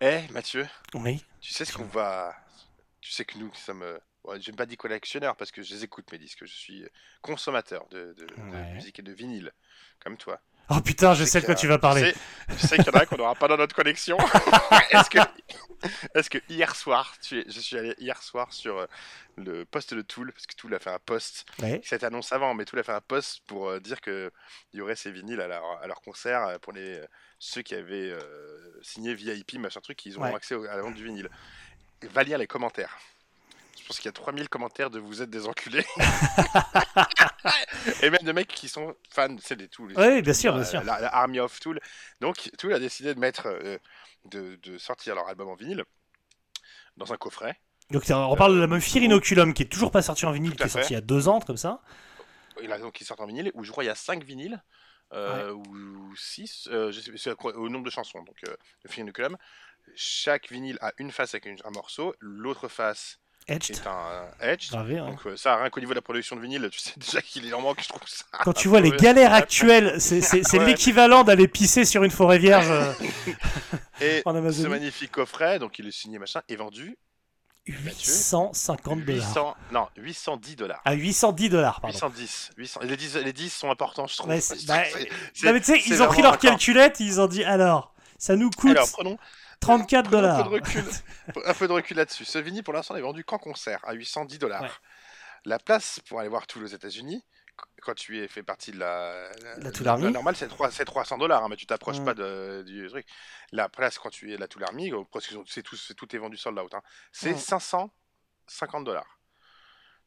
Eh, Mathieu, Oui. tu sais ce qu'on va. Tu sais que nous, qui sommes. euh, ouais, je n'ai pas dit collectionneur parce que je les écoute, mes disques. Je suis consommateur de, de- de Ouais. musique et de vinyle, comme toi. Oh putain, je sais sais de quoi tu vas parler. Je sais, qu'il y en a qu'on n'aura pas dans notre collection. Est-ce que, est-ce que hier soir, tu es- je suis allé hier soir sur euh, le poste de Tool, parce que Tool a fait un post, Ouais. cette annonce avant, mais Tool a fait un post pour euh, dire qu'il y aurait ces vinyles à leur, à leur concert euh, pour les, ceux qui avaient euh, signé VIP, machin truc, ils auront Ouais. accès à la vente du vinyle. Va lire les commentaires. Je pense qu'il y a 3000 commentaires de vous êtes des enculés. Et même de mecs qui sont fans, c'est des Tool. Oui, bien sûr, bien Euh, sûr. La, la Army of Tool. Donc, Tool a décidé de mettre, euh, de, de sortir leur album en vinyle dans un coffret. Donc on reparle de la même Fear Inoculum qui est toujours pas sorti en vinyle, qui est sorti il y a deux ans, comme ça. Il a donc ils sortent en vinyle où je crois il y a 5 vinyles. euh, ou 6 je sais, c'est au nombre de chansons donc euh, film Inoculum chaque vinyle a une face avec une- un morceau l'autre face Edged, est un edge gravé. hein. donc euh, ça rien qu'au niveau de la production de vinyle tu sais déjà qu'il est en manque je trouve ça Quand tu vois les galères actuelles, c'est c'est- c'est Ouais. l'équivalent d'aller pisser sur une forêt vierge euh, et en ce magnifique coffret donc il est signé machin est vendu 850 dollars. 800 non 810 dollars À 810 dollars, pardon. 810, 800. Les 10, les 10 sont importants, je trouve. Ouais, c'est- bah, C'est- Non, mais tu sais, c'est ils ont pris leur calculette, ils ont dit alors, ça nous coûte Alors, prenons, 34 prenons un, dollars. peu de recul, un peu de recul là-dessus. Ce vinyle, pour l'instant, n'est vendu qu'en concert, à 810 dollars. Ouais. La place pour aller voir tout aux États-Unis, qu- quand tu es fait partie de la, La normale, c'est 3 c'est 300 dollars, mais tu t'approches Mm. pas de- du truc. La place, quand tu es la Tool Army, c'est tout, c'est- tout est vendu sold out, hein, c'est Mm. 550 dollars.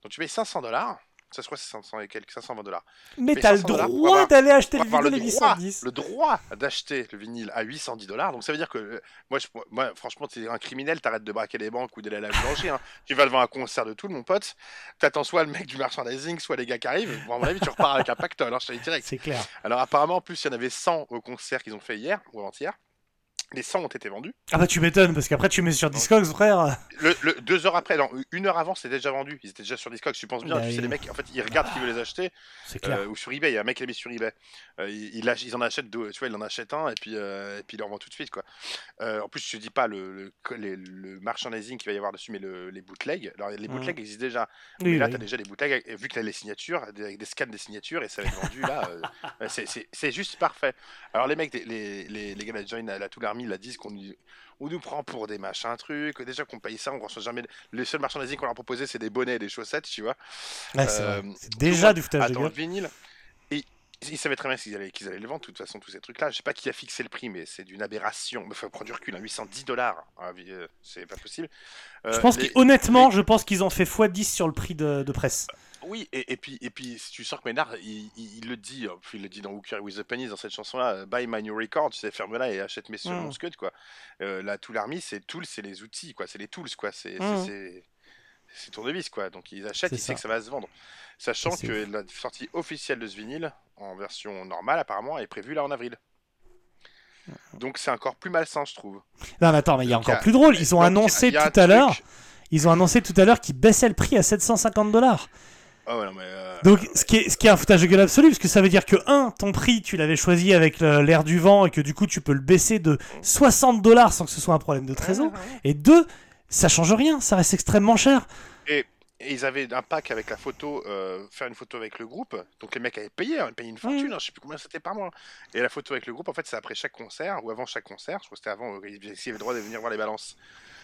Donc tu payes 500 dollars, ça se croit c'est 500 et quelques, 520 dollars. Mais Mais t'as le 500 dollars pour droit d'aller acheter le vinyle à le droit, 810. le droit d'acheter le vinyle à 810 dollars. Donc ça veut dire que euh, moi, je, moi franchement, tu es un criminel, t'arrêtes de braquer les banques ou d'aller à la boulangerie. hein. Tu vas devant un concert de tout, mon pote. T'attends soit le mec du merchandising, soit les gars qui arrivent. Bon, à mon avis, tu repars avec un pactole, hein, je direct. C'est clair. Alors apparemment, en plus, il y en avait 100 au concert qu'ils ont fait hier ou avant-hier. Les 100 ont été vendus. Ah bah tu m'étonnes, parce qu'après tu mets sur Discogs, frère. Le, le- deux heures après, non, une heure avant, c'était déjà vendu. Ils étaient déjà sur Discogs, tu penses bien. Bah tu oui. sais, les mecs, en fait, ils regardent qui veut les acheter. C'est clair. Euh, ou sur eBay, il y a un mec qui l'a mis sur eBay. Euh, il, il ils en achètent deux, tu vois, il en achète un et puis, euh, et puis il leur vend tout de suite. Quoi. Euh, en plus, je te dis pas le, le, les- le merchandising qu'il va y avoir dessus, mais le- les bootlegs. Alors, les Mhm. bootlegs existent déjà. Oui, mais là, tu as déjà les bootlegs, vu que tu as les signatures, des- avec des scans des signatures, et ça va être vendu là. c'est- c'est c'est juste parfait. Alors, les mecs, les, les, les, les gars la Join, la Tool La disent qu'on nous- on nous prend pour des machins trucs. Déjà qu'on paye ça, on reçoit jamais. Le seul merchandising qu'on leur proposait, c'est des bonnets et des chaussettes, tu vois. Ouais, euh. C'est déjà du foutage de le vinyle. Et ils savaient très bien qu'ils allaient, qu'ils allaient le vendre, de toute façon, tous ces trucs-là. Je sais pas qui a fixé le prix, mais c'est d'une aberration. Il faut prendre du recul, hein, 810 dollars. c'est pas possible. Je Euh, pense les- qu'honnêtement, les- je pense qu'ils ont fait x10 sur le prix de, de presse. Oui, et, et puis, et puis si tu sens que Ménard, il, il- il le dit, euh, il le dit dans Hooker with the Pennies, dans cette chanson-là, euh, Buy my new record, tu sais, ferme-la et achète mes seconds Mm. scud, quoi. Euh, la Tool Army, c'est tools, c'est les outils, quoi. C'est les tools, quoi. C'est Mm. tournevis, quoi. Donc ils achètent, ils savent que ça va se vendre. Sachant que la sortie officielle de ce vinyle, en version normale, apparemment, est prévue là en avril. Donc c'est encore plus malsain, je trouve. Non, mais attends, mais il y a encore plus drôle. Ils ont annoncé tout à l'heure. Ils ont annoncé tout à l'heure qu'ils baissaient le prix à 750 dollars. Ah ouais, non, mais, euh, Donc, ce qui, est, ce qui est un foutage de gueule absolu, parce que ça veut dire que, un, ton prix, tu l'avais choisi avec le- l'air du vent et que du coup, tu peux le baisser de 60 dollars sans que ce soit un problème de trésor. Et deux, ça change rien, ça reste extrêmement cher. Et ils avaient un pack avec la photo, euh, faire une photo avec le groupe. Donc les mecs avaient payé, hein, ils payaient une fortune, Mm. hein, je sais plus combien c'était par mois. Et la photo avec le groupe, en fait, c'est après chaque concert ou avant chaque concert. Je crois que c'était avant, euh, ils avaient le droit de venir voir les balances.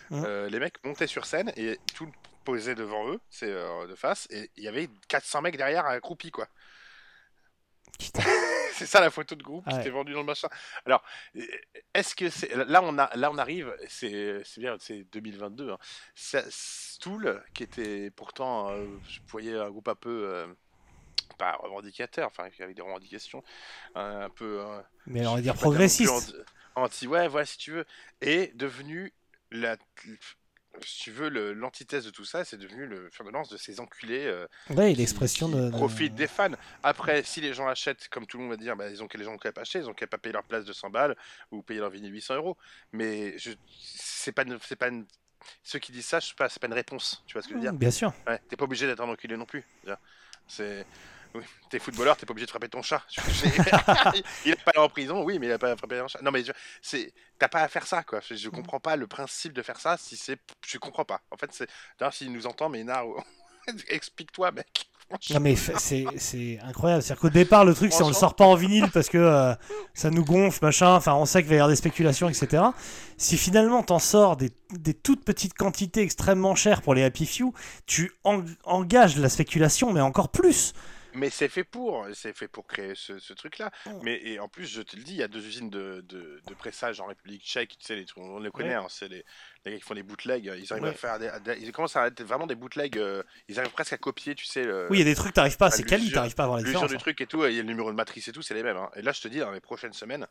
Mm. Euh, les mecs montaient sur scène et tout posait devant eux, c'est euh, de face, et il y avait 400 mecs derrière accroupis, quoi. C'est ça la photo de groupe Ah qui était vendue dans le machin. Alors, euh, est-ce que c'est là on a là on arrive, c'est c'est bien, c'est 2022. Hein. Stool qui était pourtant, euh, je voyais un groupe un peu euh, pas revendicateur, enfin qui avait des revendications euh, un peu. Mais on va dire progressiste. Anti, anti- ouais, voilà si tu veux, est devenu la si tu veux, le- l'antithèse de tout ça, c'est devenu le fer de lance de ces enculés euh, Ouais, qui- l'expression qui de. profitent des fans. Après, si les gens achètent, comme tout le monde va dire, bah, ils ont que les gens ont qu'à pas acheter, ils ont qu'à pas payer leur place de 100 balles ou payer leur vinyle 800 euros. Mais je, c'est pas, c'est pas une- ceux qui disent ça, je sais pas, c'est pas une réponse. Tu vois ce que je veux dire Bien sûr. Ouais, T'es pas obligé d'être un enculé non plus. je T'es footballeur, t'es pas obligé de frapper ton chat. il est pas en prison, oui, mais il a pas frappé un chat. Non, mais c'est, t'as pas à faire ça, quoi. Je, comprends pas le principe de faire ça. Si c'est, je comprends pas. En fait, c'est, d'ailleurs, s'il nous entend, mais Nard, explique-toi, mec. Non mais c'est incroyable. C'est-à-dire qu'au départ, le truc, c'est on le sort pas en vinyle parce que euh, ça nous gonfle, machin. Enfin, on sait qu'il va y avoir des spéculations, etc. Si finalement t'en sors des, des, toutes petites quantités extrêmement chères pour les Happy Few, tu engages la spéculation, mais encore plus. Mais c'est fait pour, c'est fait pour créer ce, truc-là. Oh. Mais et en plus, je te le dis, il y a deux usines de, de, pressage en République Tchèque. Tu sais, les, on les connaît, hein, c'est les, les, gars qui font des bootlegs. Ils arrivent à faire, des, ils commencent à être vraiment des bootlegs. Euh, ils arrivent presque à copier, tu sais. oui, il y a des trucs, t'arrives pas, c'est quali, t'arrives pas à voir les différences. du hein. truc et tout, il y a le numéro de matrice et tout, c'est les mêmes. Hein. Et là, je te dis, dans les prochaines semaines,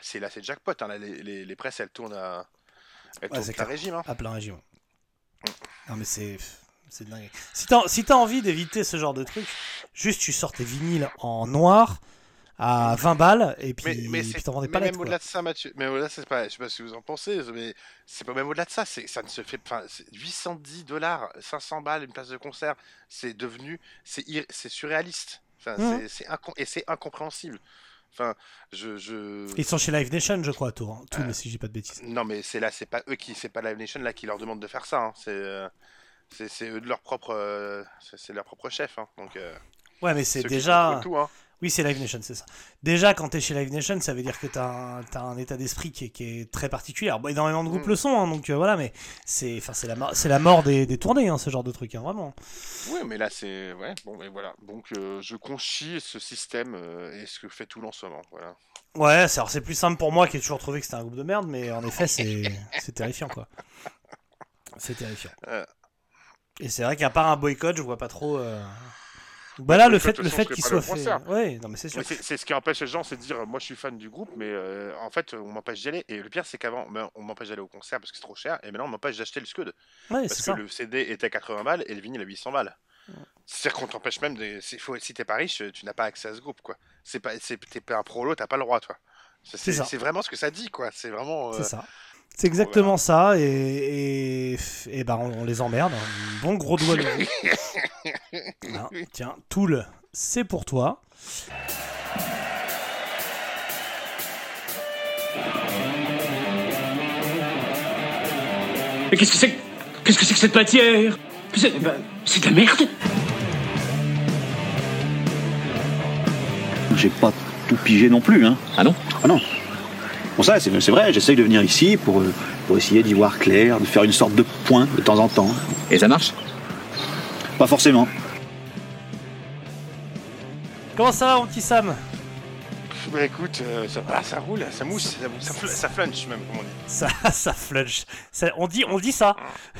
c'est là, c'est jackpot. Les, les, les, presses, elles tournent à, elles tournent à régime. À plein régime. Mm. Non, mais c'est. C'est dingue. Si t'as si as envie d'éviter ce genre de truc, juste tu sors tes vinyles en noir à 20 balles et puis, mais, mais t'en vendais pas même au-delà de ça Mathieu mais au-delà c'est pas je sais pas ce que vous en pensez mais c'est pas même au-delà de ça c'est ça ne se fait pas 810 dollars 500 balles une place de concert c'est devenu c'est c'est surréaliste enfin, mmh. c'est et c'est incompréhensible Enfin, je, je, Ils sont chez Live Nation, je crois, à Tours. Hein. Tout, euh, mais si j'ai pas de bêtises. Non, mais c'est là, c'est pas eux qui, c'est pas Live Nation là qui leur demande de faire ça. Hein. C'est, euh, c'est eux de leur propre, euh, c'est leur propre chef. Hein, donc, euh, ouais, mais c'est déjà. Hein. Oui, c'est Live Nation, c'est ça. Déjà, quand tu es chez Live Nation, ça veut dire que tu as, un état d'esprit qui, qui, est très particulier. bon, énormément de groupes mm. le sont, hein, donc euh, voilà, mais c'est la, la mort des, des tournées, ce genre de truc, vraiment. Oui, mais là, c'est. Ouais, bon, mais voilà. Donc, je conchis ce système et ce que fait tout moment. Voilà. Ouais, c'est plus simple pour moi qui ai toujours trouvé que c'était un groupe de merde, mais en effet, c'est terrifiant, quoi. C'est terrifiant. Et c'est vrai qu'à part un boycott, je vois pas trop. Euh... Bah là, le fait, le fait qu'il soit fait. Ouais, non, mais c'est sûr. C'est ce qui empêche les gens, c'est de dire moi je suis fan du groupe, mais euh, en fait on m'empêche d'y aller. Et le pire, c'est qu'avant, ben, on m'empêche d'aller au concert parce que c'est trop cher, et maintenant on m'empêche d'acheter le Scud. Ouais, parce que ça. le CD était à 80 balles et le vinyle à 800 balles. C'est-à-dire qu'on t'empêche même de. Faut... Si t'es pas riche, tu n'as pas accès à ce groupe, quoi. C'est pas, t'es pas un prolo, t'as pas le droit, toi. C'est vraiment ce que ça dit, quoi. C'est vraiment. C'est euh, ça. C'est exactement ça, et, et, bah on, les emmerde. Un bon gros doigt de ah, Tiens, Tool, c'est pour toi. Mais qu'est-ce que c'est Qu'est-ce que c'est que cette matière? C'est bah, de la merde J'ai pas tout pigé non plus, hein. Ah non? Ah non. Ça, c'est vrai, j'essaye de venir ici pour, euh, pour essayer d'y voir clair, de faire une sorte de point de temps en temps. Et ça marche? Pas forcément. Comment ça va mon petit Sam bah écoute, euh, ça, ça roule, ça mousse, ça, ça, flunch même, comme on dit. Ça, ça flunch. on, dit, on dit ça.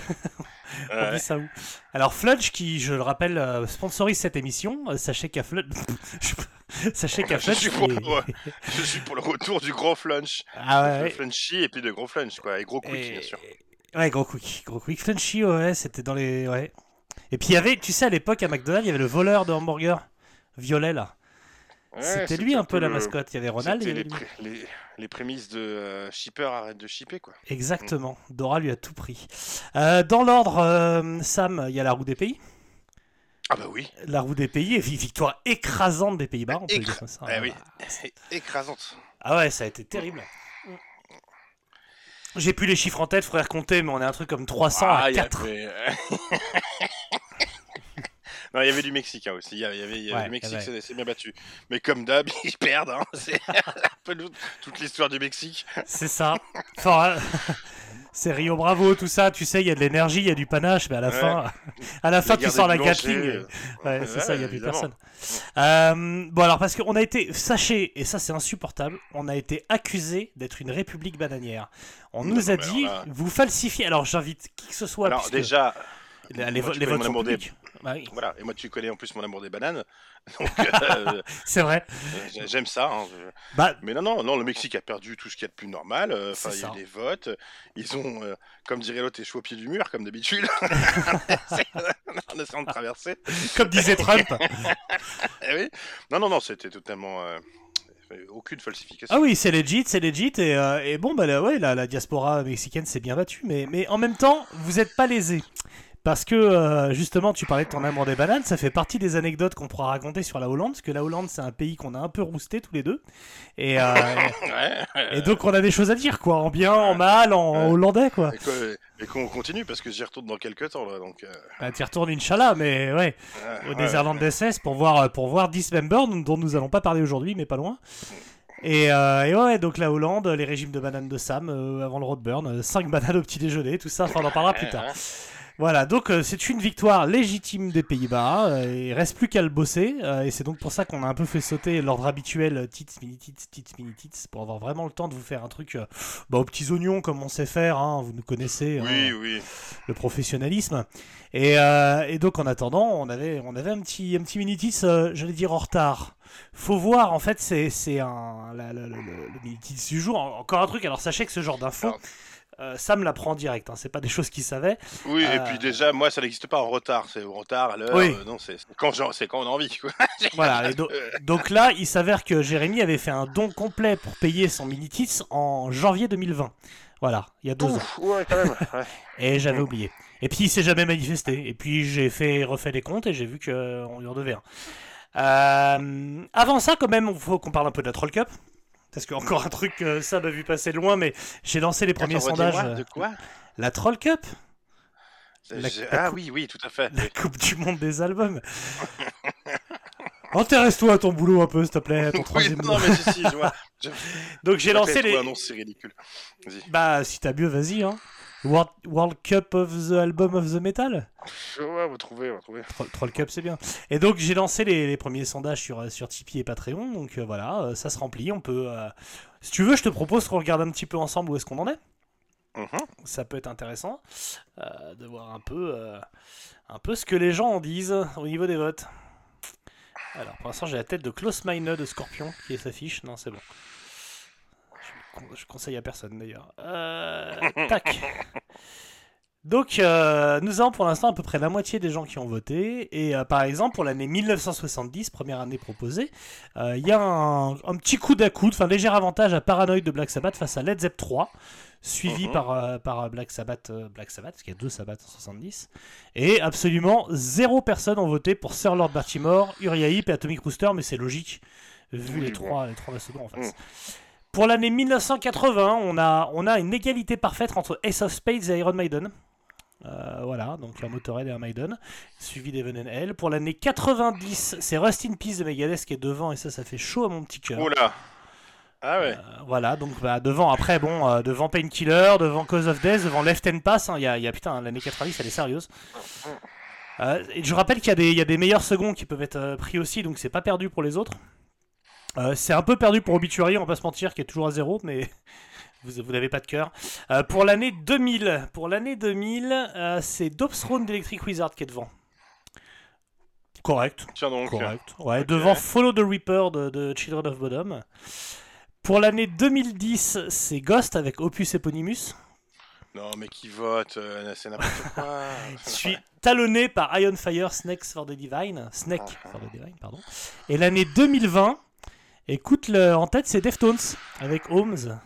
on dit ça où? Alors Flunch, qui, je le rappelle, euh, sponsorise cette émission, sachez qu'à Flunch... Sachez qu'à je, suis pour, je suis pour le retour du gros flunch. Ah ouais. Flunchy et puis de gros flunch, quoi. Et gros quick, bien sûr. Ouais, gros quick. Gros quick. Flunchy, ouais, c'était dans les. Ouais. Et puis il y avait, tu sais, à l'époque à McDonald's, il y avait le voleur de hamburger violet là. c'était lui un peu la mascotte. Il y avait Ronald. C'était les, les, prémices de euh, Shipper arrête de shipper quoi. Exactement. Dora lui a tout pris. Euh, dans l'ordre, euh, Sam, il y a la roue des pays. Ah bah oui. La roue des pays, victoire écrasante des Pays-Bas, on peut dire ça. Eh oui, écrasante. Ah ouais, ça a été terrible. J'ai plus les chiffres en tête, frère compter, mais on est un truc comme 300 à 4. non, il y avait du Mexique hein, aussi. Il y avait, il y avait, du Mexique, c'est bien battu. Mais comme d'hab, ils perdent. Hein. C'est un peu toute l'histoire du Mexique. C'est ça. Enfin, c'est Rio Bravo, tout ça, tu sais, il y a de l'énergie, il y a du panache, mais à la fin, à la fin, tu sors la Gatling. Ouais, c'est ça, il n'y a plus personne. Euh, bon, alors, parce qu'on a été, sachez, et ça c'est insupportable, on a été accusé d'être une république bananière. On nous a dit, vous falsifiez. Alors, j'invite qui que ce soit. Alors, déjà, les, les, votes sont publics. Bah voilà, et moi tu connais en plus mon amour des bananes. Euh, c'est vrai. J'aime ça. Hein, bah... Mais non, non, non, le Mexique a perdu tout ce qu'il y a de plus normal. Euh, enfin, il y a des votes. Ils ont, euh, comme dirait l'autre, échoué au pied du mur, comme d'habitude. en essayant de traverser. Comme disait Trump. eh oui. Non, non, non, c'était totalement aucune falsification. Ah oui, c'est legit, c'est legit. Et, et bon, bah, ouais, la, la diaspora mexicaine s'est bien battue. Mais, mais en même temps, vous n'êtes pas lésés. Parce que euh, justement, tu parlais de ton amour des bananes, ça fait partie des anecdotes qu'on pourra raconter sur la Hollande, parce que la Hollande, c'est un pays qu'on a un peu rousté tous les deux. Et, euh, Ouais. et donc, on a des choses à dire, quoi, en bien, en mal, en Ouais. hollandais, quoi. Et qu'on continue parce que j'y retourne dans quelques temps là. Donc, euh, Bah, tu retournes, Inch'Allah, mais ouais, au. Netherlands SS pour voir, pour voir Dismember, dont nous allons pas parler aujourd'hui, mais pas loin. Et, euh, et ouais, donc la Hollande, les régimes de bananes de Sam euh, avant le roadburn, 5 bananes au petit déjeuner, tout ça, enfin, on en parlera plus tard. Voilà, donc euh, c'est une victoire légitime des Pays-Bas. euh, il reste plus qu'à le bosser. euh, et c'est donc pour ça qu'on a un peu fait sauter l'ordre habituel euh, tits, mini tits, tits, mini tits, pour avoir vraiment le temps de vous faire un truc bah, aux petits oignons comme on sait faire. hein, vous nous connaissez, hein, Oui, le professionnalisme. Et, et donc en attendant, on avait, on avait un petit, un petit mini tits, j'allais dire en retard. Faut voir, en fait, c'est un la- la- la- le, le mini tits du jour. Encore un truc. Alors sachez que ce genre d'infos. Euh, Sam l'apprend direct, hein, c'est pas des choses qu'il savait. Oui, et Euh, puis déjà, moi, ça n'existe pas en retard. C'est au retard, à l'heure. Oui. euh, non, c'est quand, j'en- c'est quand on a envie. Quoi. Voilà, et do- donc là, il s'avère que Jérémy avait fait un don complet pour payer son Minitis en janvier 2020. Voilà, il y a deux ans. Ouf, ouais, quand même. ouais. Et j'avais oublié. Et puis il s'est jamais manifesté. Et puis j'ai fait refait les comptes et j'ai vu qu'on lui en devait un. Euh, avant ça, quand même, il faut qu'on parle un peu de la Troll Cup. Parce que encore un truc ça m'a vu passer loin, mais j'ai lancé les premiers Attends, sondages. euh, De quoi La Troll Cup La- la Ah coupe- oui, oui, tout à fait. La Coupe du Monde des albums. Intéresse-toi à ton boulot un peu, s'il te plaît, à ton Oui, troisième non, boulot. mais si, si, je vois. Donc j'ai lancé les. annonce, c'est ridicule. Bah, si t'as mieux, vas-y. Hein. World, World Cup of the Album of the Metal Ouais, vous trouvez, vous trouvez. Troll, Troll Cup, c'est bien. Et donc, j'ai lancé les, les premiers sondages sur, sur Tipeee et Patreon. Donc euh, voilà, euh, ça se remplit. On peut. euh, Si tu veux, je te propose qu'on regarde un petit peu ensemble où est-ce qu'on en est. Mhm. Ça peut être intéressant de voir un peu, un peu ce que les gens en disent au niveau des votes. Alors, pour l'instant, j'ai la tête de Klaus Meine de Scorpion qui s'affiche. Non, c'est bon. Je, con- je conseille à personne d'ailleurs. Euh, tac. Donc, euh, nous avons pour l'instant à peu près la moitié des gens qui ont voté. Et euh, par exemple, pour l'année 1970, première année proposée, euh, il y a un, un petit coup d'à coude, enfin léger avantage à Paranoid de Black Sabbath face à Led Zepp 3, suivi Mhm. par, par Black Sabbath, Black Sabbath, parce qu'il y a deux Sabbath en 70. Et absolument zéro personne ont voté pour Sir Lord Baltimore, Uriah Heep et Atomic Rooster, mais c'est logique, vu Oui, les bon. trois, les trois mastodons en face. Mhm. Pour l'année 1980, on a, on a une égalité parfaite entre Ace of Spades et Iron Maiden. Euh, voilà, donc un Motorhead et un Maiden, suivi d'Evan and Hell. Pour l'année 90, c'est Rust in Peace de Megadeth qui est devant, et ça, ça fait chaud à mon petit cœur. Là Ah ouais. Euh, voilà, donc bah, devant, après, bon, euh, devant Painkiller, devant Cause of Death, devant Left and Pass, hein, il y, a, y a putain, l'année 90, elle est sérieuse. Euh, et je rappelle qu'il y, a des- il y a des meilleurs seconds qui peuvent être pris aussi, donc c'est pas perdu pour les autres. Euh, c'est un peu perdu pour Obituary, on va pas se mentir, qui est toujours à zéro, mais vous, vous n'avez pas de cœur. Euh, pour l'année 2000, pour l'année 2000, euh, c'est d'Electric Wizard qui est devant. Correct. Tiens donc. Correct. Ouais, devant Follow the Reaper de, de Children of Bodom. Pour l'année 2010, c'est Ghost avec Opus Eponymous. Non, mais qui vote euh, C'est n'importe quoi. Suis talonné par Iron Fire Snakes for the Divine. Snake for the Divine, pardon. Et l'année 2020, écoute, le, en tête, c'est Deftones avec Holmes.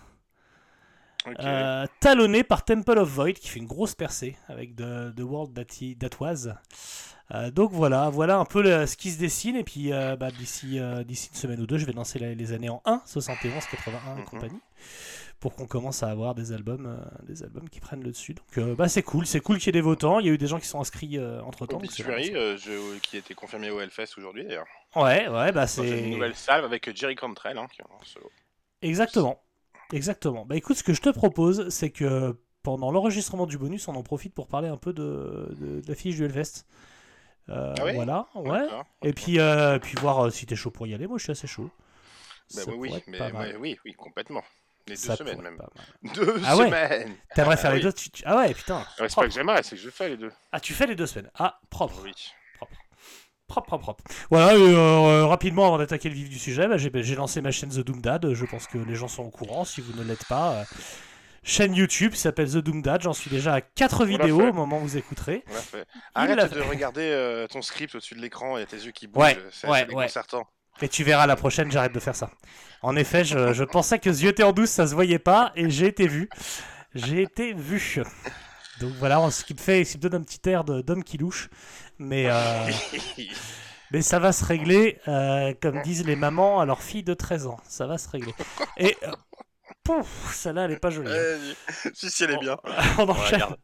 Euh, talonné par Temple of Void qui fait une grosse percée avec The, the World That, He- That Was. Euh, donc voilà, voilà un peu le- ce qui se dessine. Et puis euh, bah, d'ici d'ici une semaine ou deux, je vais lancer la- les années en 1, 71, 81 et Mhm. compagnie. Pour qu'on commence à avoir des albums, euh, des albums qui prennent le dessus. Donc euh, bah, c'est cool, c'est cool qu'il y ait des votants. Il y a eu des gens qui sont inscrits entre temps. Obituary, euh, je- qui a été confirmé au Hellfest aujourd'hui d'ailleurs. Ouais, ouais, bah C'est une nouvelle salve avec Jerry Cantrell. Hein, qui est en solo. Exactement. Exactement. Bah écoute, ce que je te propose, c'est que pendant l'enregistrement du bonus, on en profite pour parler un peu de, de, de la fiche du Hellfest. Euh, Ah oui voilà, ouais. Et puis, euh, puis voir euh, si t'es chaud pour y aller. Moi, je suis assez chaud. Bah oui, mais oui, oui, complètement. Les deux Ça semaines même. pas mal. Deux Ah ouais semaines T'aimerais Ah faire les oui. deux tu- tu- Ah ouais, putain. Ouais, C'est pas propre. que j'aimerais, c'est que je fais les deux. Ah, tu fais les deux semaines. Ah, propre. Oui. Propre, propre, propre. Voilà, et, euh, euh, rapidement, avant d'attaquer le vif du sujet, bah, j'ai j'ai lancé ma chaîne The Doom Dad. Je pense que les gens sont au courant. Si vous ne l'êtes pas, euh, chaîne YouTube qui s'appelle The Doom Dad. J'en suis déjà à 4 l'a vidéos au moment où vous écouterez. Arrête de regarder ton script au-dessus de l'écran, a tes yeux qui bougent. Ouais, c'est ouais, c'est ouais. déconcertant. Et tu verras la prochaine, j'arrête de faire ça. En effet, je, je pensais que yeux étaient en douce, ça se voyait pas, et j'ai été vu. J'ai été vu. Donc voilà, ce qui me fait, ce qui me donne un petit air de- d'homme qui louche. Mais, euh, mais ça va se régler, euh, comme disent les mamans à leur fille de 13 ans. Ça va se régler. Et euh, pouf, celle-là, elle est pas jolie. hein. Euh, si, si, elle est bien. On Ouais, enchaîne.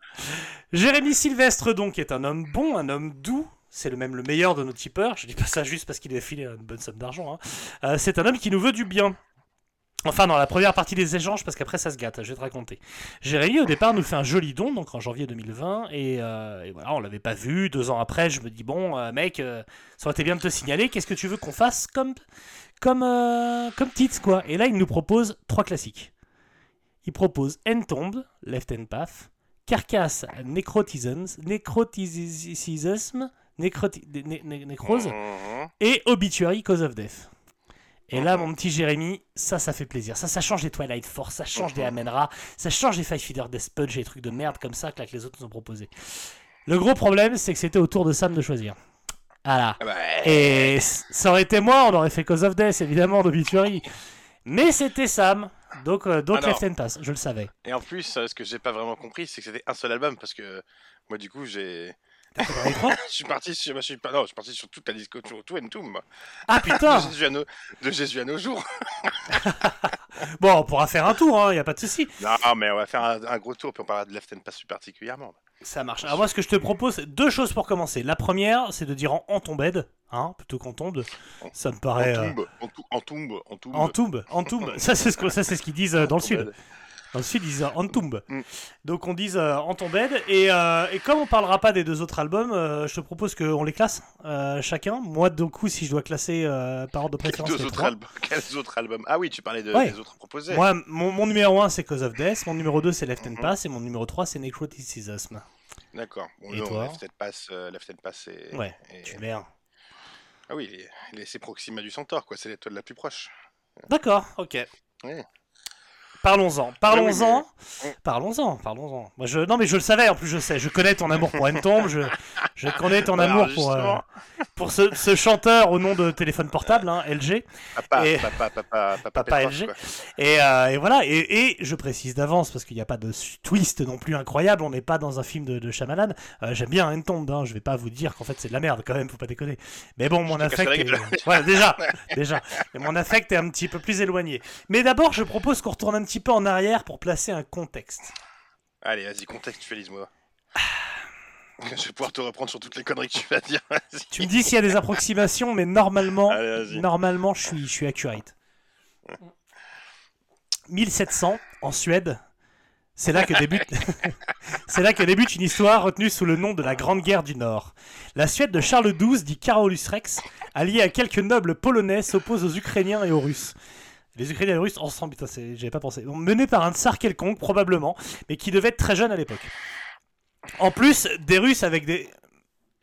Jérémy Sylvestre, donc, est un homme bon, un homme doux. C'est le même le meilleur de nos tipeurs. Je dis pas ça juste parce qu'il a filé une bonne somme d'argent. hein. Euh, c'est un homme qui nous veut du bien. Enfin, dans la première partie des échanges, parce qu'après ça se gâte, je vais te raconter. Jérémy, au départ, nous fait un joli don, donc en janvier 2020, et, euh, et voilà, on l'avait pas vu. Deux ans après, je me dis, bon, euh, mec, ça aurait été bien de te signaler, qu'est-ce que tu veux qu'on fasse comme, comme, comme titre, quoi? Et là, il nous propose trois classiques. Il propose Entomb, Left Hand Path, Carcass, Necrotisms, Necroticism, Necroti- né- né- Nécrose, Mhm. et Obituary Cause of Death. Et là, mon petit Jérémy, ça, ça fait plaisir. Ça, ça change des Twilight Force, ça change des Amenra, ça change des Five Feeder Death Punch et des trucs de merde comme ça que, là, que les autres nous ont proposé. Le gros problème, c'est que c'était au tour de Sam de choisir. Voilà. Bah, Et ça aurait été moi, on aurait fait Cause of Death, évidemment, d'Obituary. Mais c'était Sam. Donc, euh, donc. Left and Pass, je le savais. Et en plus, euh, ce que j'ai pas vraiment compris, c'est que c'était un seul album parce que moi, du coup, j'ai. Je suis parti sur, moi, je suis pas, non, je suis parti sur toute la disco, tout Entombed, moi. Ah putain De Jésus à nos, de Jésus à nos jours. Bon, on pourra faire un tour, hein, y a pas de souci. Non, mais on va faire un, un gros tour, puis on parlera de Left and Pass plus particulièrement. Ça marche. Alors moi, ce que je te propose, deux choses pour commencer. La première, c'est de dire en, en tombed, hein, plutôt qu'en tombe. Ça me paraît... En euh, tombe, en, tombe, en tombe. En tombe, en tombe. Ça, c'est ce que- ça, c'est ce qu'ils disent euh, dans le sud. Sud, ils disent euh, en tombe. Mm. Donc, on dit euh, en tombed. Et, euh, et comme on parlera pas des deux autres albums, euh, je te propose qu'on les classe euh, chacun. Moi, du coup, si je dois classer euh, par ordre de préférence, deux les autres albums Quels autres albums? Ah oui, tu parlais de, Ouais. des autres proposés. Moi, mon, mon numéro 1, c'est Cause of Death. Mon numéro 2, c'est Left and Mhm. Pass. Et mon numéro 3, c'est Necroticism. D'accord. Bon, Et non, toi Left and Pass, euh, Left and Pass et... Ouais, et- Tu mets un. Ah oui, c'est Proxima du Centaure, quoi. C'est l'étoile la plus proche. D'accord, ok. Ouais. Parlons-en, parlons-en, Oui, mais- parlons-en, parlons-en. Moi, je... Non, mais je le savais, en plus je sais, je connais ton amour pour Entomb, je, je connais ton Alors, amour pour, euh, pour ce, ce chanteur au nom de téléphone portable, hein, LG. Papa, Et- papa, papa, papa, Papa LG. Et, euh, et voilà, et, et je précise d'avance, parce qu'il n'y a pas de twist non plus incroyable, on n'est pas dans un film de, de Shyamalan. Euh, J'aime bien Entomb, hein, je vais pas vous dire qu'en fait c'est de la merde quand même, faut pas déconner. Mais bon, mon affect est... Ouais, déjà, déjà. Et mon affect est un petit peu plus éloigné. Mais d'abord, je propose qu'on retourne un petit peu en arrière pour placer un contexte. Allez, vas-y, contextualise-moi. Je vais pouvoir te reprendre sur toutes les conneries que tu vas dire. Tu me dis s'il y a des approximations, mais normalement, Allez, normalement, je suis, je suis accurate. 1700 en Suède. C'est là que débute, c'est là que débute une histoire retenue sous le nom de la Grande Guerre du Nord. La Suède de Charles XII, dit Carolus Rex, alliée à quelques nobles polonais, s'oppose aux Ukrainiens et aux Russes. Les Ukrainiens et les Russes ensemble, putain, j'avais pas pensé. Menés par un tsar quelconque, probablement, mais qui devait être très jeune à l'époque. En plus, des Russes avec des,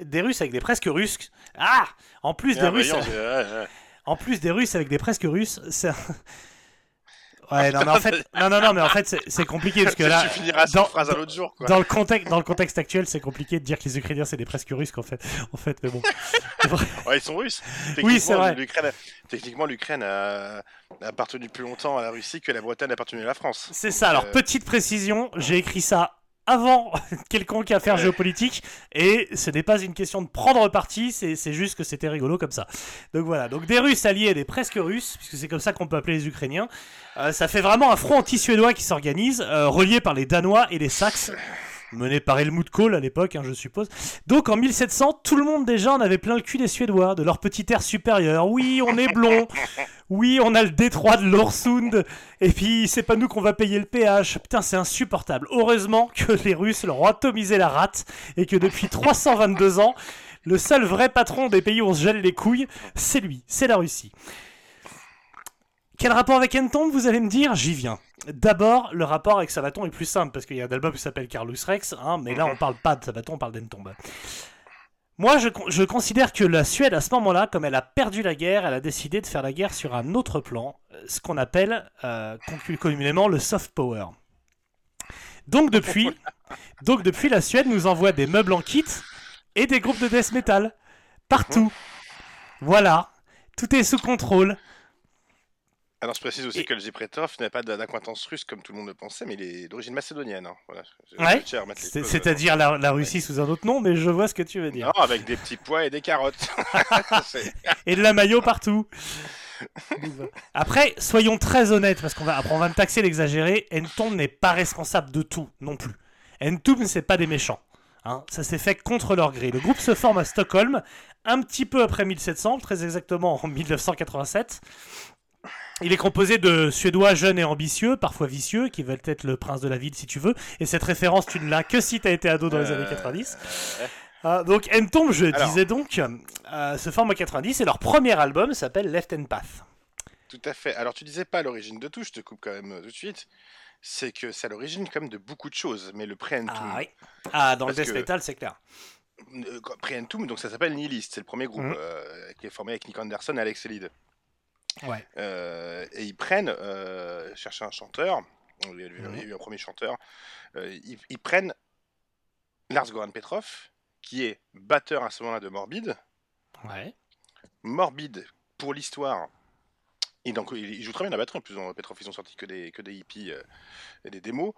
des Russes avec des presque Russes. Ah, en plus des Russes. voyons, ouais, ouais. En plus des Russes avec des presque Russes, c'est. un- Ouais, non, mais en fait, non, non, non, mais en fait, c'est- compliqué parce que là, tu finiras cette dans, phrase à l'autre jour, quoi. dans le contexte, dans le contexte actuel, c'est compliqué de dire que les Ukrainiens c'est des presque Russes qu'en fait, en fait, mais bon. Ouais, ils sont russes. Oui, c'est Techniquement, vrai. Techniquement, l'Ukraine a... a appartenu plus longtemps à la Russie que la Bretagne a appartenu à la France. C'est ça. Alors Euh, petite précision, j'ai écrit ça avant quelconque affaire géopolitique et ce n'est pas une question de prendre parti, c'est c'est juste que c'était rigolo comme ça. Donc voilà, donc des Russes alliés et des presque Russes, puisque c'est comme ça qu'on peut appeler les Ukrainiens. Euh, ça fait vraiment un front anti-suédois qui s'organise, euh, relié par les Danois et les Saxes. Mené par Helmut Kohl à l'époque, hein, je suppose. Donc en 1700, tout le monde déjà en avait plein le cul des Suédois, de leur petit air supérieur. Oui, on est blond. Oui, on a le détroit de l'Orsund. Et puis, c'est pas nous qu'on va payer le péage. Putain, c'est insupportable. Heureusement que les Russes leur ont atomisé la rate et que depuis 322 ans, le seul vrai patron des pays où on se gèle les couilles, c'est lui, c'est la Russie. Quel rapport avec Entomb, vous allez me dire? J'y viens. D'abord, le rapport avec Sabaton est plus simple, parce qu'il y a un album qui s'appelle Carlos Rex, hein, mais là on parle pas de Sabaton, on parle d'Entomb. Moi, je, con- je considère que la Suède, à ce moment-là, comme elle a perdu la guerre, elle a décidé de faire la guerre sur un autre plan, euh, ce qu'on appelle euh, communément le soft power. Donc depuis, donc depuis, la Suède nous envoie des meubles en kit et des groupes de death metal partout. Voilà, tout est sous contrôle. Alors je précise aussi Et- que le Pretov n'a pas d'acquaintance russe comme tout le monde le pensait, mais il est d'origine macédonienne. hein. Voilà. Ouais, C'est-à-dire la, la Russie sous un autre nom, mais je vois ce que tu veux dire. Non, avec des petits pois et des carottes. Et de la maillot partout. Après, soyons très honnêtes, parce qu'on va, après on va me taxer l'exagéré. Entomb n'est pas responsable de tout non plus. Entomb, c'est pas des méchants. hein. Ça s'est fait contre leur gré. Le groupe se forme à Stockholm, un petit peu après 1700, très exactement en 1987. Il est composé de Suédois jeunes et ambitieux, parfois vicieux, qui veulent être le prince de la ville si tu veux. Et cette référence, tu ne l'as que si tu as été ado dans les années Euh, 90. euh, Ah, donc Entomb, je Alors. disais donc, euh, se forme en 90 et leur premier album s'appelle Left and Path. Tout à fait. Alors tu disais pas l'origine de tout, je te coupe quand même euh, tout de suite. C'est que c'est à l'origine quand même de beaucoup de choses, mais le Pre-Entomb, Ah oui. Ah, dans le death que- metal, c'est clair. Pre-Entomb, donc ça s'appelle Nihilist, c'est le premier groupe Mhm. qui est formé avec Nick Anderson et Alex Elid. Ouais. Euh, et ils prennent, euh, chercher un chanteur, il y a eu, Mhm. un premier chanteur, euh, ils, ils prennent Lars Goran Petrov, qui est batteur à ce moment-là de Morbid. Ouais. Morbid, pour l'histoire, et donc il, il joue très bien la batterie, en plus dans Petrov ils ont sorti que des, que des hippies euh, et des démos.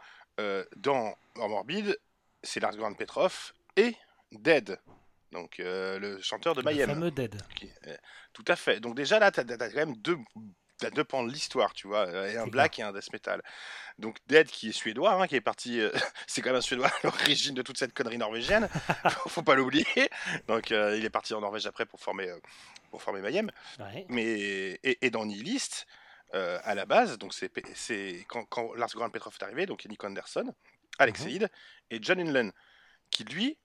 Dans en Morbid, c'est Lars Goran Petrov et Dead, donc euh, le chanteur de Le Mayhem. fameux Dead. Euh, tout à fait. Donc déjà là, tu as, quand même deux, t'as deux pans de l'histoire, tu vois, euh, et un black et un death metal. Donc Dead qui est suédois, hein, qui est parti, euh, c'est quand même un suédois à l'origine de toute cette connerie norvégienne, faut, faut pas l'oublier. Donc euh, il est parti en Norvège après pour former, pour former Mayhem. Ouais. Mais et, et dans Nihilist, à la base, donc c'est quand, quand Lars Goran Petrov est arrivé, donc il y a Nick Anderson, Alex Mhm. Eid et John Inland, qui lui,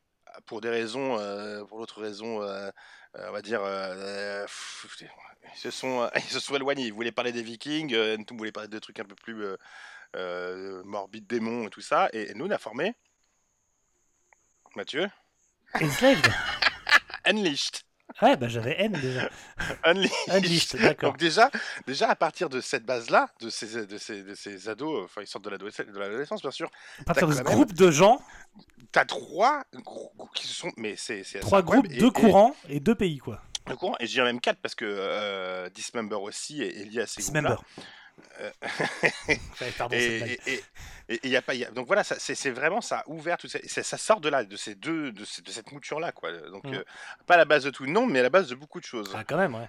pour des raisons, euh, pour d'autres raisons, euh, euh, on va dire, pff, ils se sont, ils se sont éloignés. Ils voulaient parler des Vikings, Entombed voulait parler de trucs un peu plus morbides, démons et tout ça. Et, et nous, on a formé Mathieu Enslaved Unleashed. Ouais, bah j'avais N déjà. Unleashed. Unleashed, d'accord. Donc déjà, déjà à partir de cette base-là, de ces, de ces, de ces ados, enfin ils sortent de l'adolescence, bien sûr, À partir de ce groupe de gens, t'as trois grou- grou- qui se sont, mais c'est trois groupes, deux et- courants et deux pays, quoi. deux courants, et je dirais même quatre parce que euh, Dismember aussi est, est lié à ces Dismember. groupes-là. Euh, pardon, et, et, et, et y a pas, y a- donc voilà, c'est vraiment ça a ouvert tout ça, ça, sort de là, de ces deux, de, ces- de cette mouture là, quoi. Donc Mhm. euh, pas à la base de tout, non, mais à la base de beaucoup de choses. Ah, quand même, ouais.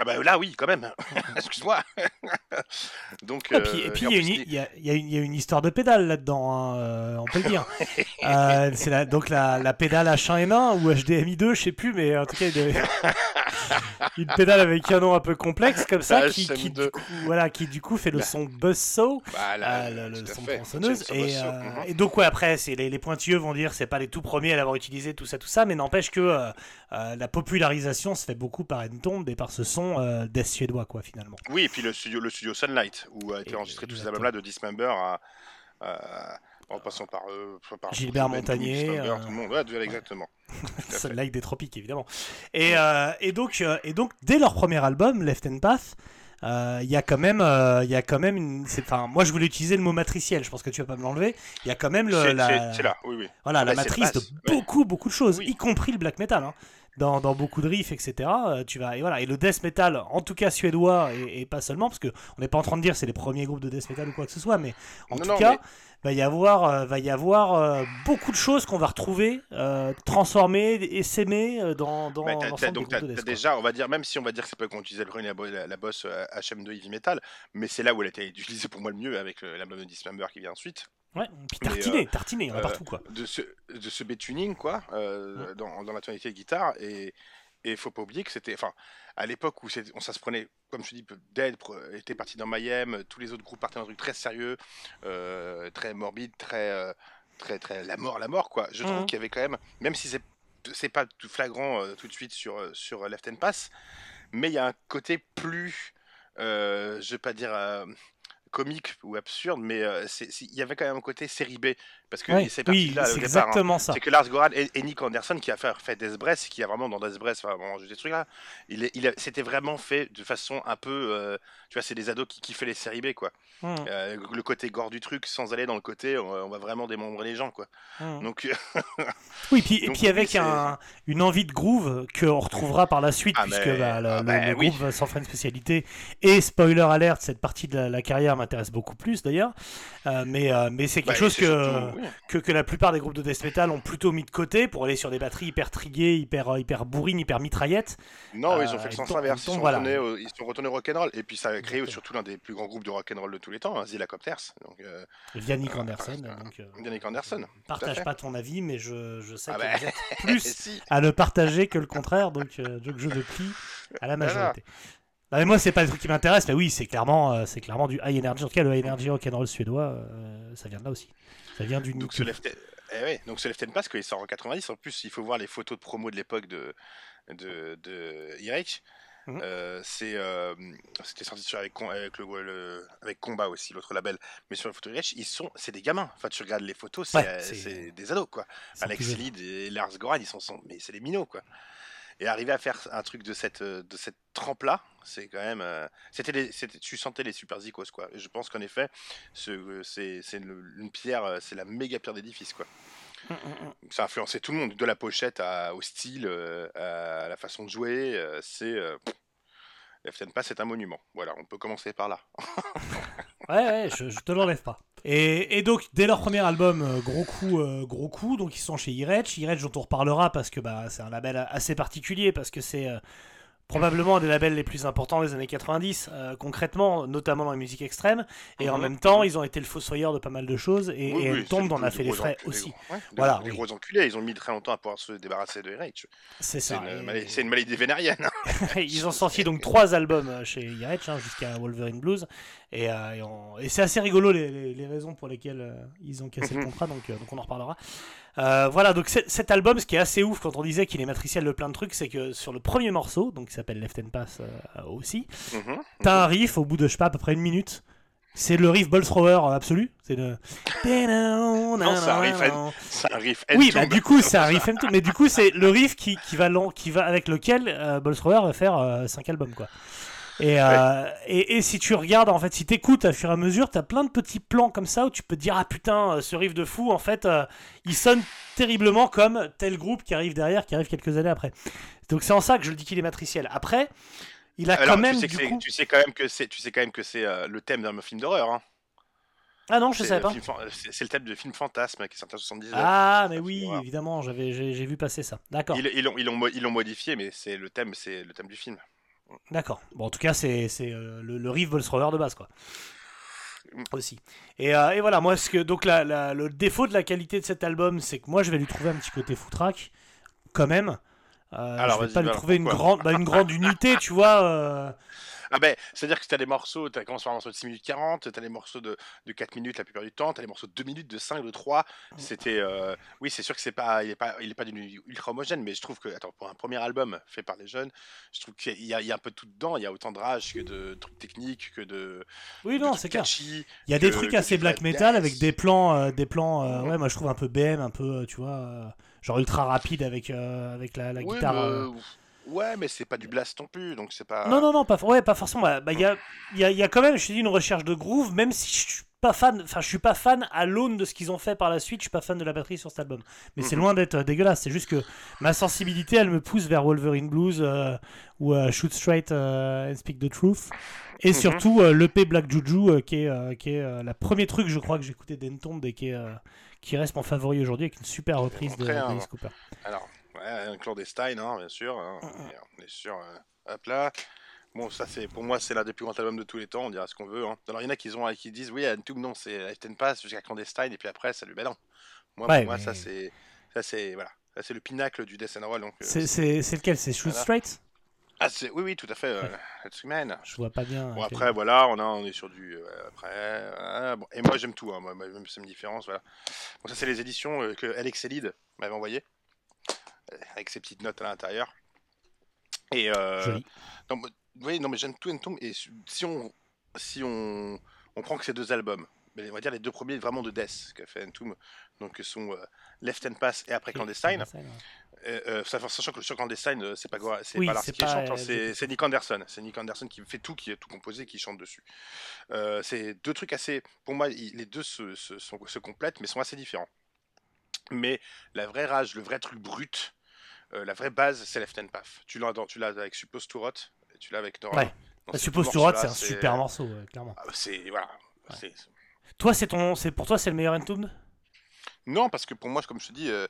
Ah bah là, oui, quand même. Excuse-moi. donc. Ouais, puis- euh, et puis il y, a une- y y une- y a une histoire de pédale là-dedans, hein, euh, on peut le dire. Euh, c'est la- donc la, la pédale H1N1 ou HDMI 2, je sais plus, mais en tout cas, a- une pédale avec un nom un peu complexe comme ça, qui, qui, HM2. du coup, voilà, qui du coup fait le son buzzsaw. Bah, là, Ah, le, le son fait. tronçonneuse. C'est une Et, somme euh, Mhm. et donc, ouais, après, c'est les, les pointilleux vont dire c'est pas les tout premiers à l'avoir utilisé, tout ça, tout ça, mais n'empêche que euh, euh, la popularisation se fait beaucoup par Entomb et par ce son euh, death suédois, quoi, finalement. Oui, et puis le studio, le studio Sunlight, où a été Et- enregistré tous ces albums-là de Dismember à, à- en passant par, euh, par Gilbert Montagnier, Dismember, euh, tout le monde. Ouais, tout- exactement. Lac des tropiques, évidemment. Et, euh, et, donc, euh, et donc, dès leur premier album, Left and Path, euh, il y a quand même, euh, il y a quand même une, enfin, moi je voulais utiliser le mot matriciel, je pense que tu vas pas me l'enlever. Il y a quand même le, la, c'est- C'est là, oui, oui. voilà, la matrice de ouais. beaucoup, beaucoup de choses, Oui. y compris le black metal. hein. Dans, dans beaucoup de riffs, etc. euh, tu vas, et, voilà. et le death metal, en tout cas suédois, et, et pas seulement, parce qu'on n'est pas en train de dire c'est les premiers groupes de death metal ou quoi que ce soit, mais en Non, tout non, cas, mais- va y avoir, euh, va y avoir euh, beaucoup de choses qu'on va retrouver euh, transformées et s'aimer euh, dans, dans Bah, des donc groupes t'as- de t'as death. quoi. déjà, on va dire, même si on va dire que c'est pas qu'on utilisait le premier la, la, la boss euh, HM2 Heavy Metal, mais c'est là où elle a été utilisée pour moi le mieux avec l'album de Dismember qui vient ensuite. Ouais, puis tartiné, il y en a euh, partout quoi. de ce, de ce B-tuning, quoi, euh, dans, dans la tonalité de guitare. Et il faut pas oublier que c'était. Enfin, à l'époque où on, ça se prenait, comme je te dis, Dead était parti dans Mayhem, tous les autres groupes partaient dans un truc très sérieux, euh, très morbide, très, euh, très, très. La mort, la mort, quoi. Je trouve Mhm. qu'il y avait quand même, même si c'est c'est pas tout flagrant euh, tout de suite sur, euh, sur Left and Pass, mais il y a un côté plus, euh, je vais pas dire, euh, comique ou absurde, mais il y avait quand même un côté série B. Parce que Ouais, c'est oui, là c'est au départ. hein. exactement ça. C'est que Lars Goran et, et Nick Anderson qui a fait, fait Death Breath, qui a vraiment dans Death Breath, enfin, vraiment, des trucs là, il, il c'était vraiment fait de façon un peu, euh, tu vois, c'est des ados qui kiffaient les séries B, quoi. Hum, Euh, le côté gore du truc, sans aller dans le côté, on, va- on va vraiment démembrer les gens, quoi. hum. Donc, Oui, puis, et puis avec un, une envie de groove qu'on retrouvera par la suite, Ah, puisque mais- bah, le, ah, bah, le oui. groove sans frein de spécialité. Et spoiler alert, cette partie de la, la carrière m'intéresse beaucoup plus d'ailleurs. Euh, mais mais c'est quelque bah, chose que, surtout- oui. Que, que la plupart des groupes de death metal ont plutôt mis de côté pour aller sur des batteries hyper triguées, hyper, euh, hyper bourrines, hyper mitraillettes. Non, ils Euh, ont fait le sens inverse. ils sont, voilà. retournés au, ils sont retournés au rock'n'roll. Et puis ça a créé surtout l'un des plus grands groupes de rock'n'roll de tous les temps, hein, The Lacopters. Donc, euh, Via Nick Anderson. donc, euh, Yannick Anderson. partage pas ton avis, mais je, je sais Ah que bah. vous êtes Et plus si. à le partager que le contraire, donc, euh, donc je me plie à la majorité. Non, mais moi, c'est pas le truc qui m'intéresse, mais oui, c'est clairement, euh, c'est clairement du high energy. En tout cas, le high energy rock'n'roll suédois, euh, ça vient de là aussi. Ça vient du Donc ce Left eh ouais, donc ce Left Pass, quand il sort en 90, en plus, il faut voir les photos de promo de l'époque de, de, de. Mhm. Euh, c'est, euh, c'était sorti sur, avec, avec, le, le- avec Combat aussi, l'autre label. Mais sur les photos d'Irech, ils sont, c'est des gamins. Enfin, tu regardes les photos, c'est, Ouais, des ados, quoi. Alex. Lid et Lars Goran, ils sont, sont- mais c'est des minots, quoi. Et arriver à faire un truc de cette, euh, de cette trempe-là, c'est quand même. euh, c'était, tu sentais les super zikos, quoi. Et je pense qu'en effet, ce, c'est, une pierre, euh, c'est la méga pierre d'édifice, quoi. Mm, mm, mm. Ça a influencé tout le monde, de la pochette à- au style, euh, à la façon de jouer. euh, c'est. Euh, Left Hand Pass est un monument. Voilà, on peut commencer par là. Ouais, ouais, je, je te l'enlève pas. Et, et donc, dès leur premier album, euh, gros coup, euh, gros coup, donc ils sont chez Iretch. Iretch, dont on reparlera parce que bah, c'est un label assez particulier, parce que c'est euh, probablement un des labels les plus importants des années 90, euh, concrètement, notamment dans la musique extrême. Et en Mhm. même temps, ils ont été le fossoyeur de pas mal de choses, et, Oui, et oui, Tomb c'est en a fait les frais aussi. gros- ouais, des- Voilà, oui. gros enculés, ils ont mis très longtemps à pouvoir se débarrasser de Rage. C'est ça. c'est une maladie vénérienne. ils ont sorti donc trois albums chez Iretch hein, jusqu'à Wolverine Blues et, euh, et, on- et c'est assez rigolo les, les- les raisons pour lesquelles euh, ils ont cassé le Mhm. contrat donc, euh, donc on en reparlera voilà donc cet album ce qui est assez ouf quand on disait qu'il est matriciel de plein de trucs c'est que sur le premier morceau donc qui s'appelle Left and Pass aussi Mhm. t'as un riff au bout de je sais pas à peu près une minute c'est le riff Ball Thrower absolu c'est le Non, c'est un riff C'est un riff oui, bah du coup, c'est un riff and mais du coup, c'est le riff qui, qui va lent- qui va avec lequel Ball Thrower va faire 5 albums quoi. Et, euh, et, et si tu regardes, en fait, si t'écoutes à fur et à mesure, t'as plein de petits plans comme ça où tu peux te dire ah putain, euh, ce riff de fou, en fait, euh, il sonne terriblement comme tel groupe qui arrive derrière, qui arrive quelques années après. Donc c'est en ça que je le dis qu'il est matriciel. Après, il a Alors, quand même tu sais, du coup. tu sais quand même que c'est, tu sais quand même que c'est euh, le thème d'un film d'horreur. Hein. Ah non, je C'est savais pas. C'est, le thème de film fantasme qui est sorti en 79. Ah mais oui, évidemment, j'avais j'ai vu passer ça. D'accord. Ils, l'ont, ils, l'ont, mo- ils l'ont modifié, mais c'est le thème, c'est le thème du film. D'accord. Bon, en tout cas, c'est euh, le, le riff Volsrover de base, quoi. Aussi. Et, euh, et voilà, moi, ce que, donc la, la- le défaut de la qualité de cet album, c'est que moi, je vais lui trouver un petit côté foutraque, quand même. Euh, Alors, je vais pas lui voilà, trouver une grande, bah, une grande unité, tu vois. Ah ben, c'est-à-dire que tu as des morceaux, tu commences par un morceau de 6 minutes 40, tu as des morceaux de, de 4 minutes la plupart du temps, tu as des morceaux de 2 minutes, de 5, de 3. C'était. euh, Oui, c'est sûr que c'est pas, il est pas, il est pas d'une ultra homogène, mais je trouve que, attends, pour un premier album fait par les jeunes, je trouve qu'il y, a- il y a un peu tout dedans. Il y a autant de rage que de trucs techniques, que de. Oui, de non, c'est clair. Il y a des que- trucs assez black metal dance. avec des plans, euh, des plans, euh, ouais, moi, je trouve un peu BM, un peu, tu vois, genre ultra rapide avec, avec la, la Oui, guitare. mais, euh, Ouais, mais c'est pas du blast non plus, donc c'est pas. Non, non, non, pas, ouais, pas forcément. Bah, bah, Il y, a, y, a, y a quand même, je te dis, une recherche de groove, même si je suis pas fan, enfin, je suis pas fan à l'aune de ce qu'ils ont fait par la suite, je suis pas fan de la batterie sur cet album. Mais c'est Mhm. loin d'être euh, dégueulasse, c'est juste que ma sensibilité, elle me pousse vers Wolverine Blues euh, ou euh, Shoot Straight euh, and Speak the Truth. Et Mhm. surtout euh, l'EP Black Juju, qui est, qui est la premier truc, je crois, que j'ai écouté d'Entomb et qui, est, qui reste mon favori aujourd'hui, avec une super reprise de d'Alice hein. Cooper. Alors, ouais, un clandestine, hein, bien sûr. hein, et on est sûr. euh, hop là. Bon, ça, c'est pour moi, c'est l'un des plus grands albums de tous les temps, on dira ce qu'on veut. hein. Alors, il y en a qui, ont, qui disent, oui, Entombed, non, c'est Life and Pass jusqu'à Clandestine, et puis après, ça lui ben non. Moi, Ouais, pour moi, mais- ça, c'est. Ça, c'est. Voilà. Ça, c'est le pinacle du Death and Roll. Euh, C'est lequel? C'est Shoot Voilà. Straight? Ah. Oui, oui, tout à fait. Euh, Let's Man. Je vois pas bien. Bon, quel- après, voilà, on, a, on est sur du. euh, après. bon. Et moi, j'aime tout. Hein, moi, même c'est une différence. Voilà. Bon, ça, c'est les éditions euh, que Alex Elid m'avait envoyées. Avec ses petites notes à l'intérieur. Et. Euh, non, mais- oui, non, mais j'aime tout Entomb. Et si on, si on, on prend que ces deux albums, mais on va dire les deux premiers vraiment de Death qu'a fait Entomb, donc que sont euh, Left and Pass et après Clandestine. Ouais. Euh, euh, sachant que sur Clandestine, euh, c'est pas, c'est Oui, pas Lars c'est qui pas, chante, hein, c'est Nick Anderson. C'est Nick Anderson qui fait tout, qui est tout composé, qui chante dessus. C'est deux trucs assez. Pour moi, les deux se, se complètent, mais sont assez différents. Mais la vraie rage, le vrai truc brut, euh, la vraie base, c'est Left and Path. Tu l'as tu l'as avec Suppose to Rot, et tu l'as avec Nora. Ouais. Ces Suppose deux to Rot, c'est un super morceau, ouais, clairement. Ah, C'est voilà. Ouais. Toi, c'est ton, c'est pour toi, c'est le meilleur Entombed? Non, parce que pour moi, comme je te dis, euh,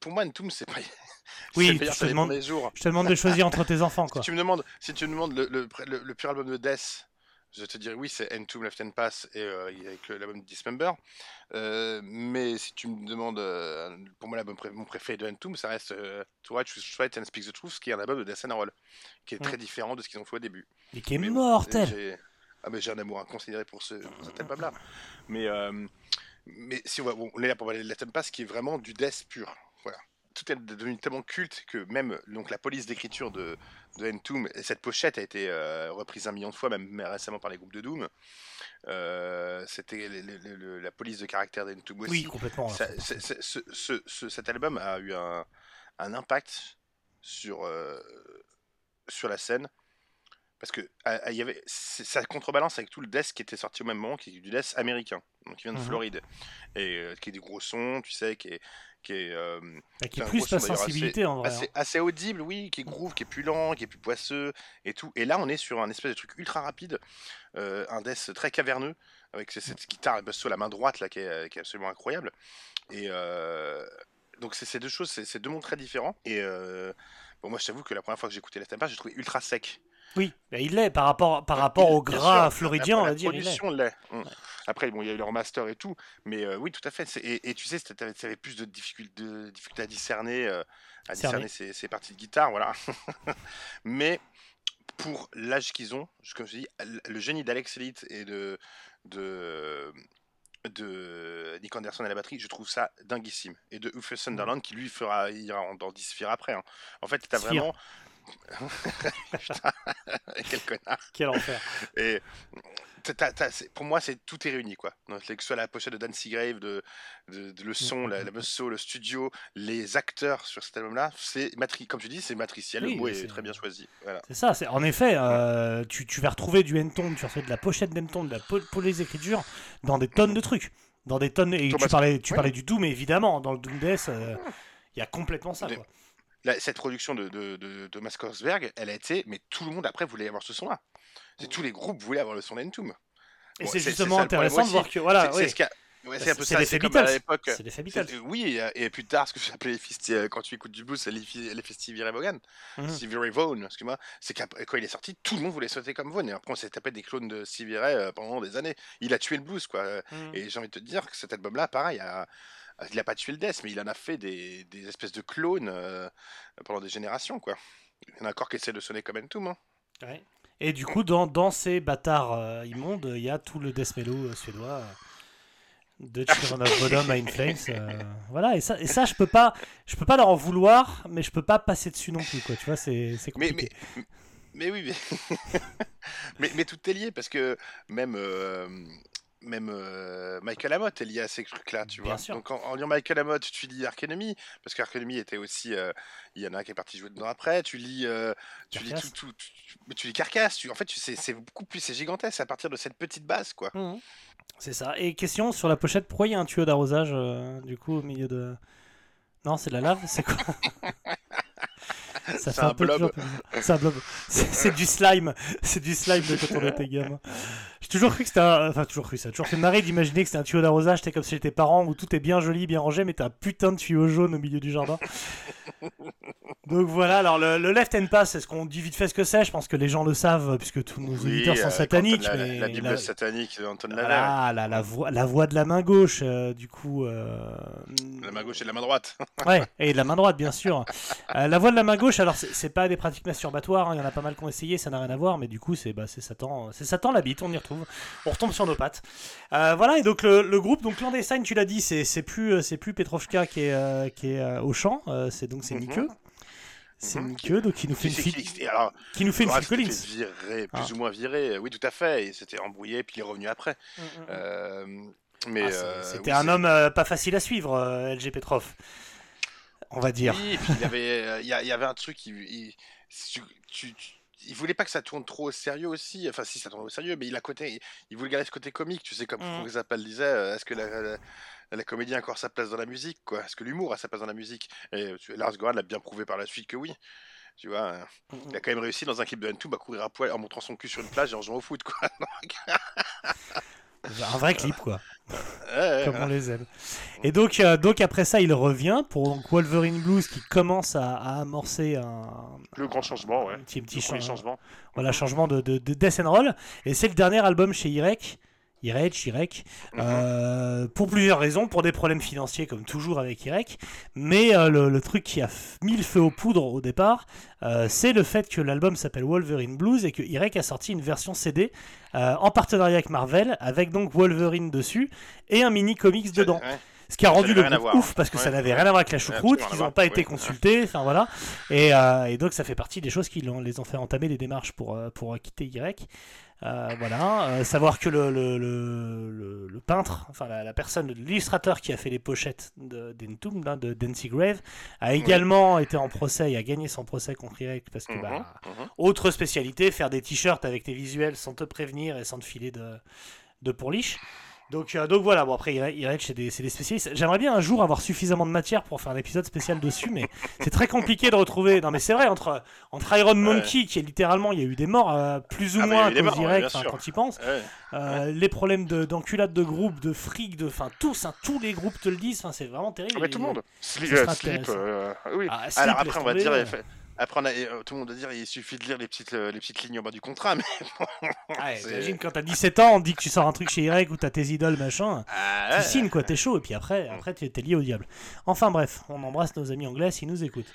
pour moi, Entomb, c'est pas. Oui, meilleur, te jours. Je te demande de choisir entre tes enfants, quoi. Si tu me demandes, si tu me demandes le, le, le- le pur album de Death, je te dirais oui, c'est Entomb, Left and Pass et euh, avec l'album Dismember. Euh, mais si tu me demandes, euh, pour moi, l'album pré- mon préféré de Entomb, ça reste euh, To Watch, Straight and Speak the Truth, qui est un album de Death and Roll, qui est Mm. très différent de ce qu'ils ont fait au début. Et qui est Mais mortel. Ah mais j'ai un amour inconsidéré pour, ce, pour cet album-là. Mais, euh, mais si on, va, bon, on est là pour parler de Let Them Pass, qui est vraiment du death pur. Voilà. Tout est devenu tellement culte que même donc, la police d'écriture de, de Entomb, et cette pochette a été euh, reprise un million de fois, même récemment par les groupes de Doom. Euh, C'était la police de caractère d'Entomb aussi. Oui, complètement. Ça- là. c'est- c'est- ce- ce- ce- cet album a eu un, un impact sur, euh, sur la scène parce que ah, ah, il y avait, ça contrebalance avec tout le death qui était sorti au même moment, qui est du death américain, donc qui vient de Mhm. Floride et euh, qui est des gros sons, tu sais, qui est qui est, euh, Bah, qui est plus ta sensibilité en vrai. assez, hein. assez audible, oui, qui est groove, qui est plus lent, qui est plus poisseux et tout. Et là, on est sur un espèce de truc ultra rapide, euh, un death très caverneux avec ce- cette guitare sur la main droite là qui est, qui est absolument incroyable. Et donc c'est ces deux choses, c'est deux mondes très différents. Et bon, moi, je t'avoue que la première fois que j'ai écouté la j'ai trouvé ultra sec. Oui, bah, il l'est par rapport, par rapport au gras floridien, la- on va la dire. L'est. production l'est. Mm. Après, bon, il y a eu leur master et tout, mais euh, oui, tout à fait. Et, et tu sais, tu avais plus de difficultés, de difficultés à discerner, euh, à Cerner. discerner ces, ces parties de guitare, voilà. mais pour l'âge qu'ils ont, je- comme je dis, le génie d'Alex Elite et de, de, de Nick Anderson à la batterie, je trouve ça dinguissime. Et de Uffe Sunderland qui lui fera, ira en- dans 10 sphères après. hein. En fait, t'as Sphere. vraiment. Putain, quel connard. Quel enfer. Et pour moi, c'est tout est réuni quoi. Donc, que ce soit la pochette de Dan Seagrave, de, de, de le son, la, la musso, le studio, les acteurs sur cet album-là, c'est matri comme tu dis, c'est matriciel. Oui, le mot est, c'est- très bien choisi. Voilà. C'est ça, c'est en effet, euh, tu, tu vas retrouver du Entomb, tu vas retrouver de la pochette d'Entomb, de la po- police d'écriture dans des tonnes de trucs. Dans des tonnes. Et Thomas- tu parlais, tu ouais. parlais du Doom, évidemment, dans le Doom Death, euh, il y a complètement ça. Des- Quoi. Cette production de, de, de, de Thomas Korsberg, elle a été, mais tout le monde après voulait avoir ce son-là. C'est tous les groupes voulaient avoir le son d'Entomb. Et Bon, c'est justement intéressant de voir que. Voilà, c'est oui. ce ouais, c'est un peu ça. C'est comme à l'époque. C'est- Oui, et, et plus tard, ce que j'appelais les festi- euh, quand tu écoutes du blues, c'est les, les Stevie Ray Vaughan. Mhm. Stevie Ray Vaughan, excuse-moi. C'est quand il est sorti, tout le monde voulait sauter comme Vaughan. Et après, on s'est tapé des clones de Stevie Ray euh, pendant des années. Il a tué le blues, quoi. Mhm. Et j'ai envie de te dire que cet album-là, pareil, a- il a pas tué le death, mais il en a fait des, des espèces de clones euh, pendant des générations, quoi. Il y en a encore qui essaient de sonner comme Entomb. Hein. Ouais. Et du coup, dans, dans ces bâtards euh, immondes, il y a tout le death mellow euh, suédois de Children of Bodom à In Flames. euh, voilà, et ça, et ça je peux pas, je peux pas leur en vouloir, mais je peux pas passer dessus non plus, quoi. Tu vois, c'est Mais, compliqué. mais, mais oui, mais... mais, mais tout est lié parce que même, euh, même euh, Michael Amott est lié à ces trucs-là, tu Bien vois. sûr. Donc en, en lisant Michael Amott, tu lis Ark Enemy, parce qu'Ark Enemy était aussi. euh, Il y en a un qui est parti jouer dedans après. Tu lis, euh, tu lis Carcass. tout, tout, tu, tu lis Carcass. Tu, en fait, tu- c'est c'est beaucoup plus. C'est gigantesque à partir de cette petite base, quoi. Mhm. C'est ça. Et question sur la pochette, pourquoi il y a un tuyau d'arrosage euh, du coup au milieu de. Non, c'est de la lave C'est quoi? Ça fait un, un peu blob. C'est un blob. C'est du slime. C'est du slime de quand on était gamin. J'ai toujours cru que c'était un. Enfin, toujours cru ça. a Toujours fait marrer d'imaginer que c'était un tuyau d'arrosage. C'était comme chez tes parents où tout est bien joli, bien rangé, mais t'as un putain de tuyau jaune au milieu du jardin. Donc voilà, alors le, le left hand pass, est-ce qu'on dit vite fait ce que c'est Je pense que les gens le savent puisque tous nos Oui, auditeurs sont euh, sataniques. la, mais la Bible la- satanique d'Anton voilà, la, la, voix, la voix de la main gauche, euh, du coup. euh, La main gauche et la main droite. Ouais, et de la main droite, bien sûr. Euh, la voix de la main gauche, alors c'est pas des pratiques masturbatoires, hein, il y en a pas mal qui ont essayé, ça n'a rien à voir, mais du coup, c'est bah, Satan, Satan la bite, on y retrouve. On retombe sur nos pattes. Euh, voilà, et donc le, le groupe, donc clandestine, tu l'as dit, c'est c'est plus, euh, c'est plus Petrovka qui est, euh, qui est euh, au chant, c'est donc c'est. Nikeux. C'est. Mickey, donc il nous fait une, Qui- fi- qui- qui- qui nous fait une s'était Collins. virer, plus Ah. ou moins viré, oui, tout à fait. Il s'était embrouillé, puis il est revenu après. Mm, mm. Mais Ah, C'était oui, un homme pas facile à suivre, LG Petrov. On va dire. Oui, et puis il y avait, il y, avait un truc, il, il, tu- tu- tu- il voulait pas que ça tourne trop au sérieux aussi. Enfin, si ça tourne au sérieux, mais il a côté, il voulait garder ce côté comique. Tu sais, comme Zappa le disait, euh, est-ce que la, la- la comédie a encore sa place dans la musique, quoi? Est-ce que l'humour a sa place dans la musique? Et Lars Goran l'a bien prouvé par la suite que oui. Tu vois, euh, Mhm. il a quand même réussi dans un clip de N2 à courir à poil en montrant son cul sur une plage et en jouant au foot, quoi. Un vrai clip, quoi. Comme on les aime. Et donc, euh, donc après ça, il revient pour donc, Wolverine Blues qui commence à, à amorcer un, Le grand changement, ouais. un petit, petit Le changement. changement. Voilà, changement de, de, de Death and Roll. Et c'est le dernier album chez Irek. Irek, Mhm. euh, pour plusieurs raisons, pour des problèmes financiers comme toujours avec Irek, mais euh, le, le truc qui a mis le feu aux poudres au départ, euh, c'est le fait que l'album s'appelle Wolverine Blues et que Irek a sorti une version CD en partenariat avec Marvel, avec donc Wolverine dessus et un mini comics dedans. Ouais. Ce qui a rendu le groupe ouf parce que ça n'avait rien à voir avec la choucroute, à n'ont pas été consultés, enfin voilà. Et, euh, et donc ça fait partie des choses qui l'ont- les ont fait entamer des démarches pour, pour quitter Y. Euh, voilà, Euh, savoir que le, le, le, peintre, enfin la, la personne, l'illustrateur qui a fait les pochettes de d'Entomb, là, de Dancy Grave, a également été en procès et a gagné son procès contre Y parce que Mhm, bah, mhm. autre spécialité, faire des t-shirts avec tes visuels sans te prévenir et sans te filer de, de pourliche. Donc, euh, donc voilà, bon après Irech c'est des, c'est des spécialistes. J'aimerais bien un jour avoir suffisamment de matière pour faire un épisode spécial dessus, mais c'est très compliqué de retrouver. Non mais c'est vrai, entre, entre Iron Monkey, qui est littéralement, il y a eu des morts euh, plus ou Ah, moins à cause ouais, quand il pense. Ouais. Euh, les problèmes de- d'enculade de, groupe, de fric, de, enfin tous, hein, tous les groupes te le disent, c'est vraiment terrible. Ah, mais tout le monde. Slip, euh, oui. Ah, Slip, Alors après, on va dire, après on a, euh, tout le monde va dire, il suffit de lire les petites, les petites lignes en bas du contrat, mais Ouais, Imagine quand t'as 17 ans, on dit que tu sors un truc chez Irek ou t'as tes idoles, machin. Ah, tu ouais. signes quoi, t'es chaud, et puis après, après tu es lié au diable. Enfin bref, on embrasse nos amis anglais s'ils nous écoutent.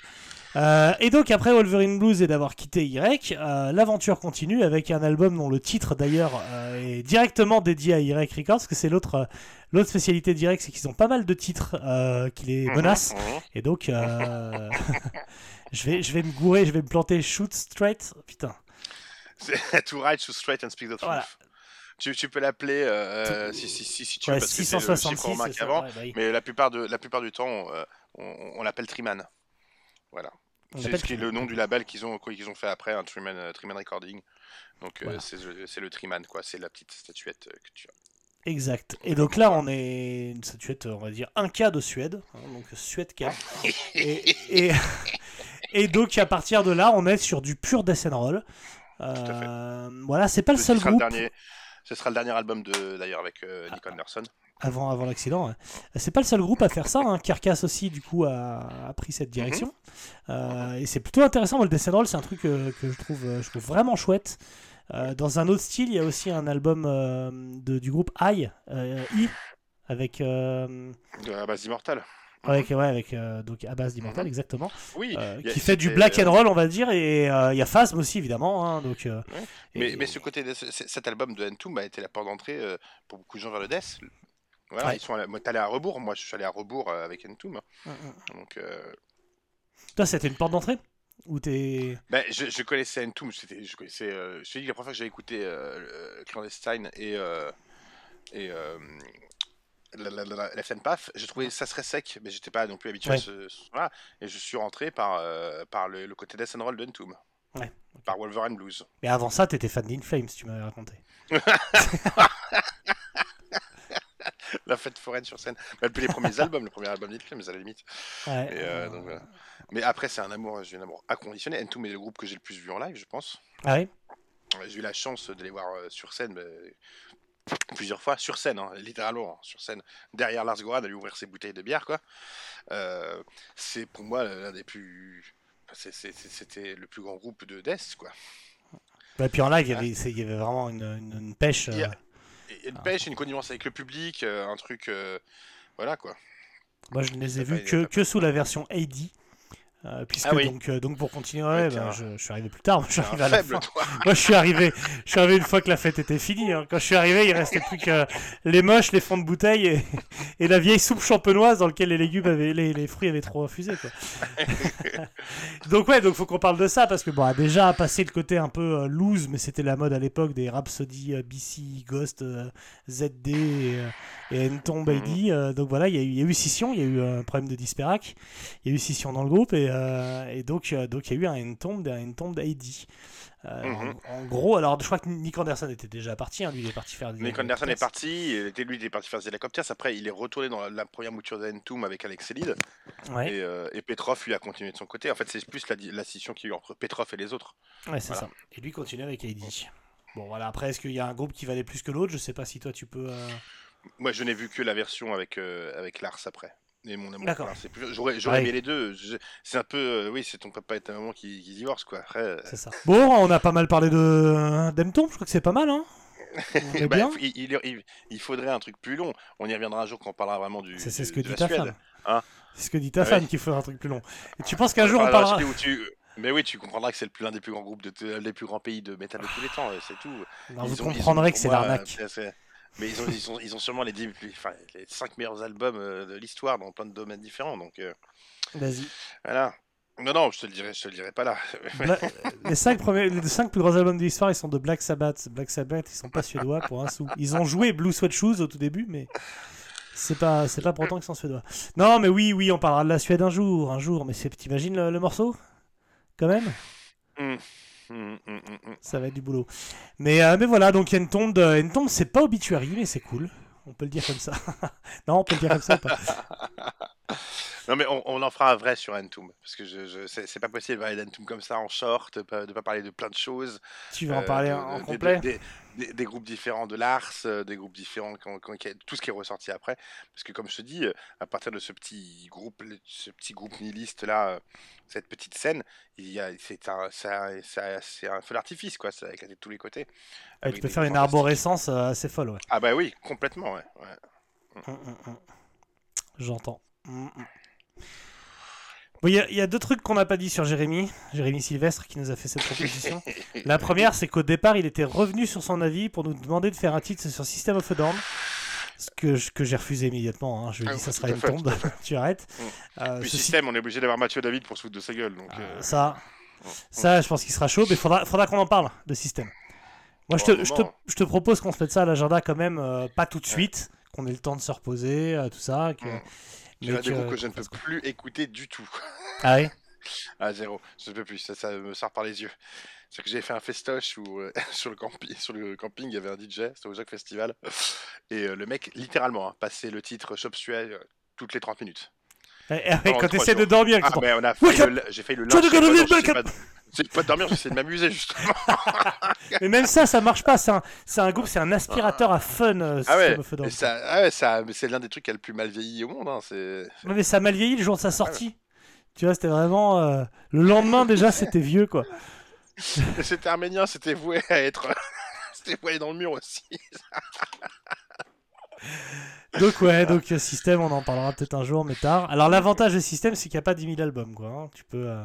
Euh, et donc après Wolverine Blues et d'avoir quitté Irek, euh, l'aventure continue avec un album dont le titre d'ailleurs euh, est directement dédié à Irek Records, parce que c'est l'autre l'autre spécialité d'Irek, c'est qu'ils ont pas mal de titres euh, qui les Mhm, menacent. mhm. Et donc, euh, je, vais, je vais me gourer, je vais me planter shoot straight. Putain. To write, to straight and speak the truth. Voilà. Tu, tu peux l'appeler euh, si, si, si, si tu Ouais, veux, parce que c'est le 666, ça, qu'avant, ouais, bah oui. mais la plupart, de, la plupart du temps, on, on l'appelle Triman. Voilà. C'est l'appelle ce qui est le Triman. nom du label qu'ils ont, qu'ils ont fait après, un Triman, euh, Triman Recording. Donc euh, c'est le- Triman, quoi. C'est la petite statuette que tu as. Exact. Et donc là, on est une statuette, on va dire, un cas de Suède. hein, donc Suède K. et, et, et donc à partir de là, on est sur du pur death and roll. Euh, voilà, c'est pas le seul groupe. Le dernier, ce sera le dernier album de d'ailleurs avec euh, Ah. Nick Anderson. avant, avant l'accident. ouais. C'est pas le seul groupe à faire ça. Hein. Carcass aussi, du coup, a, a pris cette direction. Euh, et c'est plutôt intéressant. Moi, le Death and Roll, c'est un truc que je trouve, je trouve vraiment chouette. Euh, dans un autre style, il y a aussi un album euh, de, du groupe I, euh, I avec, base d'Immortal. avec, ouais, avec donc Abbas d'Immortal, Mhm. exactement, Oui. a- qui fait du black and roll, on va dire. Et il y a Phasm aussi, évidemment. hein, donc, Mais, et- mais ce côté, de, cet album de Entomb a été la porte d'entrée pour beaucoup de gens vers le death. Voilà, Ouais. ils sont allés- moi, allé à rebours. Moi, je suis allé à rebours avec Entomb. Mm, mm. Donc, Toi, c'était une porte d'entrée? Ou t'es. ben, je, je connaissais Entomb. C'était, je connaissais. euh, je te dis la première fois que j'ai écouté euh, le Clandestine et euh, et euh, la, la, la, la Fenpath, Path, j'ai trouvé ça serait sec, mais j'étais pas non plus habitué Ouais. à ce, ce- voilà. Et je suis rentré par euh, par le, le côté death and roll de Entomb. Ouais, Par Wolverine Blues. Mais avant ça, t'étais fan d'In Flames, tu m'avais raconté. La fête foraine sur scène. Bah, depuis les premiers albums, le premier album mais à la limite. Ouais. Et, euh, donc, voilà. Mais après, c'est un amour, j'ai un amour inconditionnel. Entombed est le groupe que j'ai le plus vu en live, je pense. Ah oui? J'ai eu la chance de les voir euh, sur scène plusieurs fois, sur scène, hein, littéralement, hein, sur scène, derrière Lars Goran, à lui ouvrir ses bouteilles de bière, quoi. Euh, c'est pour moi l'un des plus. C'était le plus grand groupe de Death, quoi. Et puis en live, il y avait, c'est- il y avait vraiment une, une- une pêche. Il y a- euh, Et une pêche, une connivence avec le public, euh, un truc. euh, voilà, quoi. Moi, je ne les ai vus que, que sous la version AD. Euh, puisque Ah oui. donc, euh, donc pour continuer, Ouais, bah, un- je, je suis arrivé plus tard. Moi, je suis arrivé à la faible, fin. toi. Moi, je suis arrivé, je suis arrivé une fois que la fête était finie. hein. Quand je suis arrivé, il restait plus que les moches, les fonds de bouteille et, et la vieille soupe champenoise dans laquelle les légumes avaient, les, les fruits avaient trop infusé. Quoi. donc ouais, donc faut qu'on parle de ça parce que bon, a déjà passé le côté un peu euh, loose, mais c'était la mode à l'époque des Rhapsody, BC, Ghost, ZD et, et Entomb AD. euh, donc voilà, il y, a eu- il y a eu scission, il y a eu un problème de Disperac, il y a eu scission dans le groupe et, euh, et donc euh, donc il y a eu un Entomb, un Entomb AD. Euh, Mhm. en, en gros, alors je crois que Nick Anderson était déjà parti, hein, lui il est parti faire des Nick Anderson est parti, était, lui il est parti faire des hélicoptères, après il est retourné dans la, la première mouture d'Entoum avec Alex Elid, Ouais, et, euh, et Petrov lui a continué de son côté. En fait c'est plus la, scission qu'il y a eu entre Petrov et les autres. ouais c'est voilà. ça. Et lui continue avec AD. Bon voilà, après est-ce qu'il y a un groupe qui valait plus que l'autre? Je sais pas si toi tu peux. euh, Moi je n'ai vu que la version avec, avec Lars après. Et mon amour. D'accord. C'est plus- J'aurais j'aurais Ouais. aimé les deux. Je- C'est un peu, euh, oui, c'est ton papa et ta maman qui, qui divorcent quoi. Après, euh, C'est ça. Bon, on a pas mal parlé de d'Emtom, je crois que c'est pas mal, hein bah, bien. il, il- il- il faudrait un truc plus long. On y reviendra un jour quand on parlera vraiment du. C'est ce que dit ta Suède. femme. Hein c'est ce que dit ta Ah femme qu'il faut un truc plus long. Et tu penses qu'un jour on Enfin, parlera. Mais oui, tu comprendras que c'est l'un des plus grands groupes de t- les plus grands pays de métal de tous les temps, euh, c'est tout. Non, Ils vous ont- ils ont, comprendrez que c'est moi, l'arnaque. euh, c'est- Mais ils ont, ils ont, ils ont sûrement les, 10 plus- enfin, les 5 meilleurs albums euh, de l'histoire dans plein de domaines différents. Donc euh, Vas-y. voilà. Non, non, je te le dirai, je te le dirai pas là. Bla- les, cinq premiers, les cinq plus gros albums de l'histoire, ils sont de Black Sabbath. Black Sabbath, ils sont pas suédois pour un sou. Ils ont joué Blue Sweat Shoes au tout début, mais c'est pas, c'est pas pour autant qu'ils sont suédois. Non, mais oui, oui, on parlera de la Suède un jour, un jour. Mais c'est, t'imagines le, le morceau? Quand même? Hum, Ça va être du boulot. Mais, euh, mais voilà, donc Entomb, euh, Entomb, c'est pas obituary, mais c'est cool. On peut le dire comme ça. non, on peut le dire comme ça ou pas? Non, mais on, on en fera un vrai sur Entombed. Parce que je, je, c'est pas possible de parler d'Entombed comme ça en short, de pas, de pas parler de plein de choses. Tu veux en euh, parler de- en de- complet? des, des- des groupes différents de Lars, euh, des groupes différents, tout ce qui est ressorti après. Parce que comme je te dis, euh, à partir de ce petit groupe, ce petit groupe nihiliste là, euh, cette petite scène, a, c'est un, feu d'artifice quoi, ça éclaté de tous les côtés. Ouais, avec Tu peux faire une arborescence assez folle, ouais. Ah bah oui, complètement, ouais. ouais. Hum, hum, hum. J'entends. Hum. Bon, il y, a- deux trucs qu'on n'a pas dit sur Jérémy, Jérémy Sylvestre qui nous a fait cette proposition. La première, c'est qu'au départ, il était revenu sur son avis pour nous demander de faire un titre sur System of a Down. Ce que, j'ai refusé immédiatement. hein. Je lui ai Ah dit, ça sera une fait, tombe. tu arrêtes. Mm. Euh, Puis système, on est obligé d'avoir Mathieu David pour se foutre de sa gueule. Donc, Ah, euh, Ça, ça, je pense qu'il sera chaud, mais faudra, faudra qu'on en parle de système. Moi, je te, je, bon. te, je te propose qu'on se mette ça à l'agenda quand même, euh, pas tout de suite, qu'on ait le temps de se reposer, euh, tout ça. Que, Mm. Mais il y a des que- groupes que je ne peux plus écouter du tout. Ah oui À zéro, je ne peux plus, ça, ça me sort par les yeux. C'est que j'ai fait un festoche où euh, sur, le campi- sur le camping, il y avait un DJ, c'était au Jacques Festival, et euh, le mec, littéralement, hein, passait le titre Chop Suey euh, toutes les 30 minutes. Eh, eh, Pendant Quand tu trois essaies de dormir, Ah, on a failli le- j'ai failli le lyncher. J'essaie pas de- dormir, j'essaie de m'amuser, justement. Mais même ça, ça marche pas. C'est un, c'est un groupe, c'est un aspirateur à fun. euh, Ah ouais, ça, ah ouais, ça, c'est l'un des trucs qui a le plus mal vieilli au monde. Hein, c'est... Ouais, mais ça a mal vieilli le jour de sa sortie. Tu vois, c'était vraiment. euh, Le lendemain, déjà, c'était vieux, quoi. C'était arménien, c'était voué à être. c'était voué dans le mur aussi. Donc, ouais, donc euh, System, on en parlera peut-être un jour, mais tard. Alors, l'avantage de System, c'est qu'il n'y a pas 10 000 albums, quoi. hein. Tu peux. euh,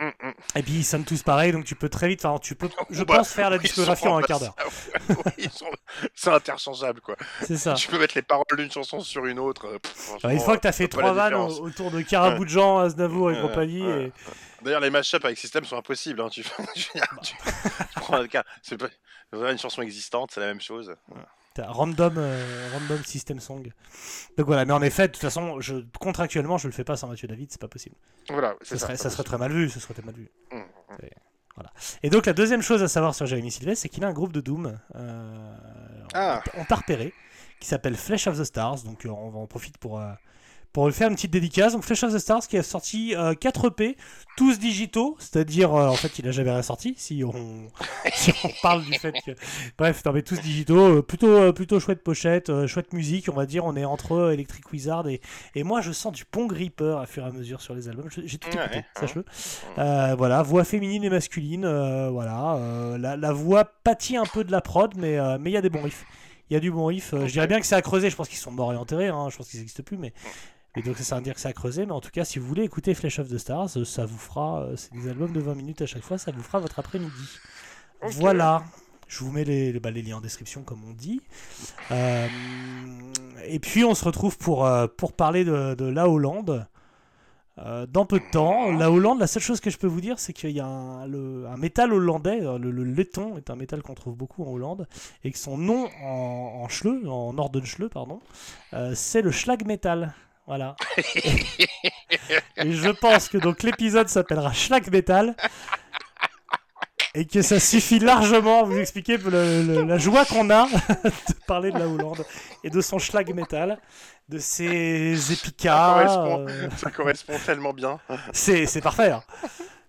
Hum, hum. Et puis ils sonnent tous pareil, donc tu peux très vite, enfin tu peux, je Bah, pense faire la discographie en un quart d'heure. remplaçables. Oui, ils sont- C'est interchangeable quoi. C'est ça. Tu peux mettre les paroles d'une chanson sur une autre. euh, pff, une fois que t'as fait trois vannes autour de Carabou de Jean, Aznavour et Ouais, compagnie, ouais. et D'ailleurs, les mashups avec système sont impossibles. Hein. Tu... tu- tu prends un cas, c'est pas c'est pas une chanson existante, c'est la même chose. Random, euh, random system song. Donc voilà, mais en effet, de toute façon, je, contractuellement, je le fais pas sans Mathieu David, c'est pas possible. Voilà, Ça serait, ça serait très mal vu, ce serait très mal vu. Hum. C'est- Voilà. Et donc la deuxième chose à savoir sur Jérémy Sylvestre, c'est qu'il a un groupe de Doom. euh, Ah. On t'a repéré, qui s'appelle Flesh of the Stars. Donc euh, on va en profite pour, euh, pour lui faire une petite dédicace. Donc Flesh of the Stars qui a sorti 4 EP, tous digitaux, c'est-à-dire euh, en fait il a jamais rien sorti. Si on, si on parle du fait que. Bref, non mais tous digitaux, euh, plutôt, euh, plutôt chouette pochette, euh, chouette musique, on va dire. On est entre euh, Electric Wizard et, et moi je sens du Pong Reaper à fur et à mesure sur les albums. J'ai tout Ouais, écouté, hein. sache-le. Euh, voilà, voix féminine et masculine, euh, voilà. euh, la, la voix pâtit un peu de la prod, mais euh, mais il y a des bons riffs. Il y a du bon riff. euh, Je dirais bien que c'est à creuser. Je pense qu'ils sont morts et enterrés. hein, Je pense qu'ils n'existent plus, mais Et donc ça veut dire que c'est à creuser, mais en tout cas, si vous voulez écouter Flesh of the Stars, euh, ça vous fera, euh, c'est des albums de 20 minutes à chaque fois, ça vous fera votre après-midi. Voilà. Je vous mets les, les- bah, les liens en description, comme on dit. Euh, et puis, on se retrouve pour, euh, pour parler de, de la Hollande. euh, dans peu de temps, la Hollande, la seule chose que je peux vous dire, c'est qu'il y a un, le- un métal hollandais, le, le laiton est un métal qu'on trouve beaucoup en Hollande, et que son nom en, en schleu, en Nordenschleu, pardon, c'est le schlag metal. Voilà. et je pense que donc l'épisode s'appellera schlag metal et que ça suffit largement à vous expliquer le- le- la joie qu'on a de parler de la Hollande et de son schlag metal, de ses Ça épicas. correspond, euh, ça correspond tellement bien. c'est parfait. hein.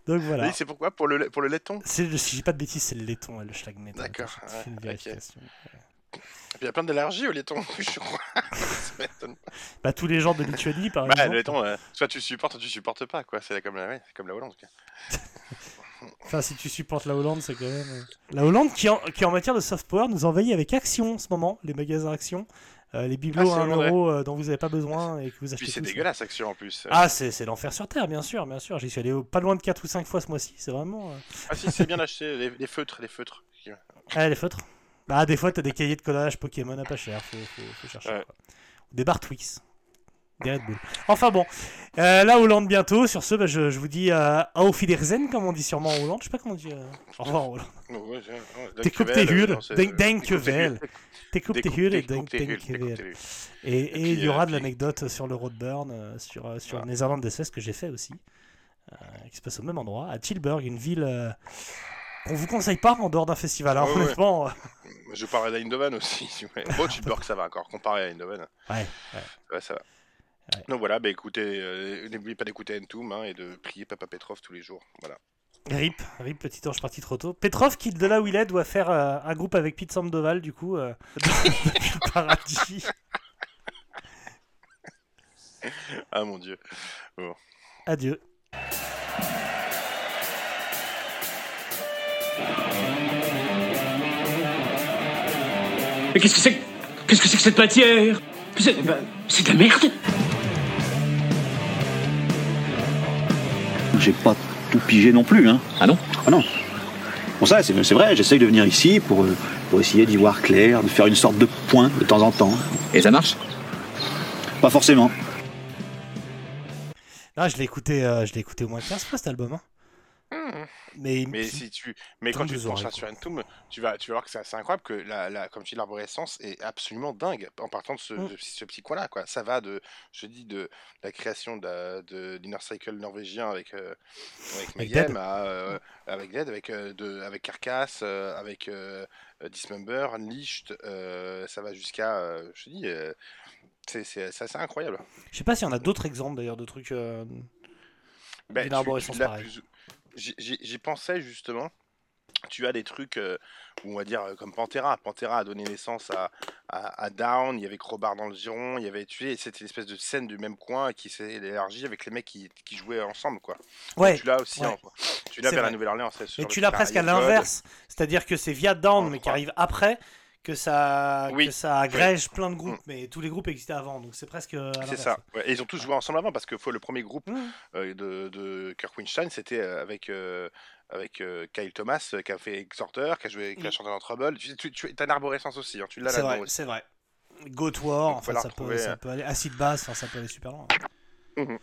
Donc voilà. Oui, c'est pourquoi? Pour le, pour le laiton? Si j'ai pas de bêtises, c'est le laiton, ouais, le schlag metal. D'accord, je ouais, ok. Il y a plein d'allergies au laiton, je crois. Ça m'étonne pas. Bah, tous les gens de Lituanie, par bah, exemple. le laiton, euh, soit tu supportes, soit tu supportes pas, quoi. C'est comme la, ouais, c'est comme la Hollande. quoi. Enfin, si tu supportes la Hollande, c'est quand même. euh, La Hollande qui en, qui, en matière de soft power, nous envahit avec Action en ce moment, les magasins Action. euh, les bibelots Ah, à c'est 1 vrai. euro euh, dont vous n'avez pas besoin et que vous achetez Puis c'est dégueulasse, Action en plus. Ah, c'est l'enfer sur Terre, bien sûr, bien sûr. J'y suis allé au- pas loin de 4 ou 5 fois ce mois-ci, c'est vraiment. Ah si, c'est bien les, les feutres, les feutres. Ah, les feutres. Bah, des fois, t'as des cahiers de collage Pokémon à pas cher, faut, faut, faut chercher. Ouais. quoi. Des barres Twix. Des Red Bull. Enfin bon, euh, la Hollande bientôt. Sur ce, bah, je, je vous dis euh, Auf Wiedersehen, comme on dit sûrement en Hollande. Je sais pas comment on dit. euh, Au revoir Hollande. T'es coupé dankjewel, hul. non, c'est- Denk- euh, dankjewel. T'es coupé découpte- hul et découpte- Et il y aura euh, de l'anecdote sur le Roadburn, sur, sur Voilà. Netherlands SS que j'ai fait aussi, qui se passe au même endroit, à Tilburg, une ville qu'on vous conseille pas en dehors d'un festival. Ouais, ouais. honnêtement, Je parlerai d'Eindhoven aussi. voulez. Bon, Tilburg, ça va encore, comparé à Eindhoven. ouais, ouais. Ouais, ça va. Ouais. Donc voilà, bah écoutez, euh, n'oubliez pas d'écouter Entoum hein, et de prier Papa Petrov tous les jours. Voilà. Rip, Rip, petit ange parti trop tôt. Petrov, qui de là où il est, doit faire euh, un groupe avec Pete Sandoval, du coup, euh, le paradis. Ah mon dieu. Adieu. Mais qu'est-ce que c'est que- Qu'est-ce que c'est que cette matière? C'est ben, c'est de la merde J'ai pas tout pigé non plus, hein. Ah non? Ah non. Bon ça, c'est c'est vrai, j'essaye de venir ici pour, euh, pour essayer d'y voir clair, de faire une sorte de point de temps en temps. Et ça marche? Pas forcément. Ah, je l'ai écouté, euh, je l'ai écouté au moins 15 fois cet album. hein. Mais, Mais si tu, mais quand tu te pencheras sur Entoum, tu vas, tu vas voir que c'est assez incroyable que la, la, comme tu dis, l'arborescence est absolument dingue en partant de ce, Mm. de ce petit coin-là, quoi. Ça va de, je dis, de la création de, de l'Inner Cycle norvégien avec, euh, avec Avec Mayhem, Dead. à, euh, avec Dead, avec, euh, de, avec Carcass, euh, avec Dismember, Unleashed, euh, ça va jusqu'à, euh, je dis, euh, c'est assez incroyable. je sais pas s'il y en a d'autres exemples d'ailleurs de trucs. euh, Ben, D'une tu- arborescence tu plus- J'y pensais justement. Tu as des trucs, euh, où on va dire, euh, comme Pantera. Pantera a donné naissance à, à, à Down, il y avait Crowbar dans le giron, il y avait tué, c'était une espèce de scène du même coin qui s'est élargie avec les mecs qui, qui jouaient ensemble, quoi. Ouais. Tu l'as aussi, ouais. hein, tu l'as vers la. Nouvelle-Orléans. Mais tu l'as presque à l'inverse, c'est-à-dire que c'est via Down, mais qui arrive après, que ça, Oui. que ça agrège plein de groupes, mais tous les groupes existaient avant, donc c'est presque. C'est ça. Ouais, et ils ont tous joué ensemble avant parce que le premier groupe Mmh. euh, de, de Kirk Winstein, c'était euh, avec, euh, avec euh, Kyle Thomas qui a fait Exhorter, qui a joué, qui a Mm. chanté dans Trouble. Tu, tu, tu as une arborescence aussi, hein, tu l'as là-dedans vrai, c'est vrai. Goat War, Donc, faut enfin, ça, peut, retrouver, ça peut aller. Acid Bass, enfin, ça peut aller super loin. Mhm.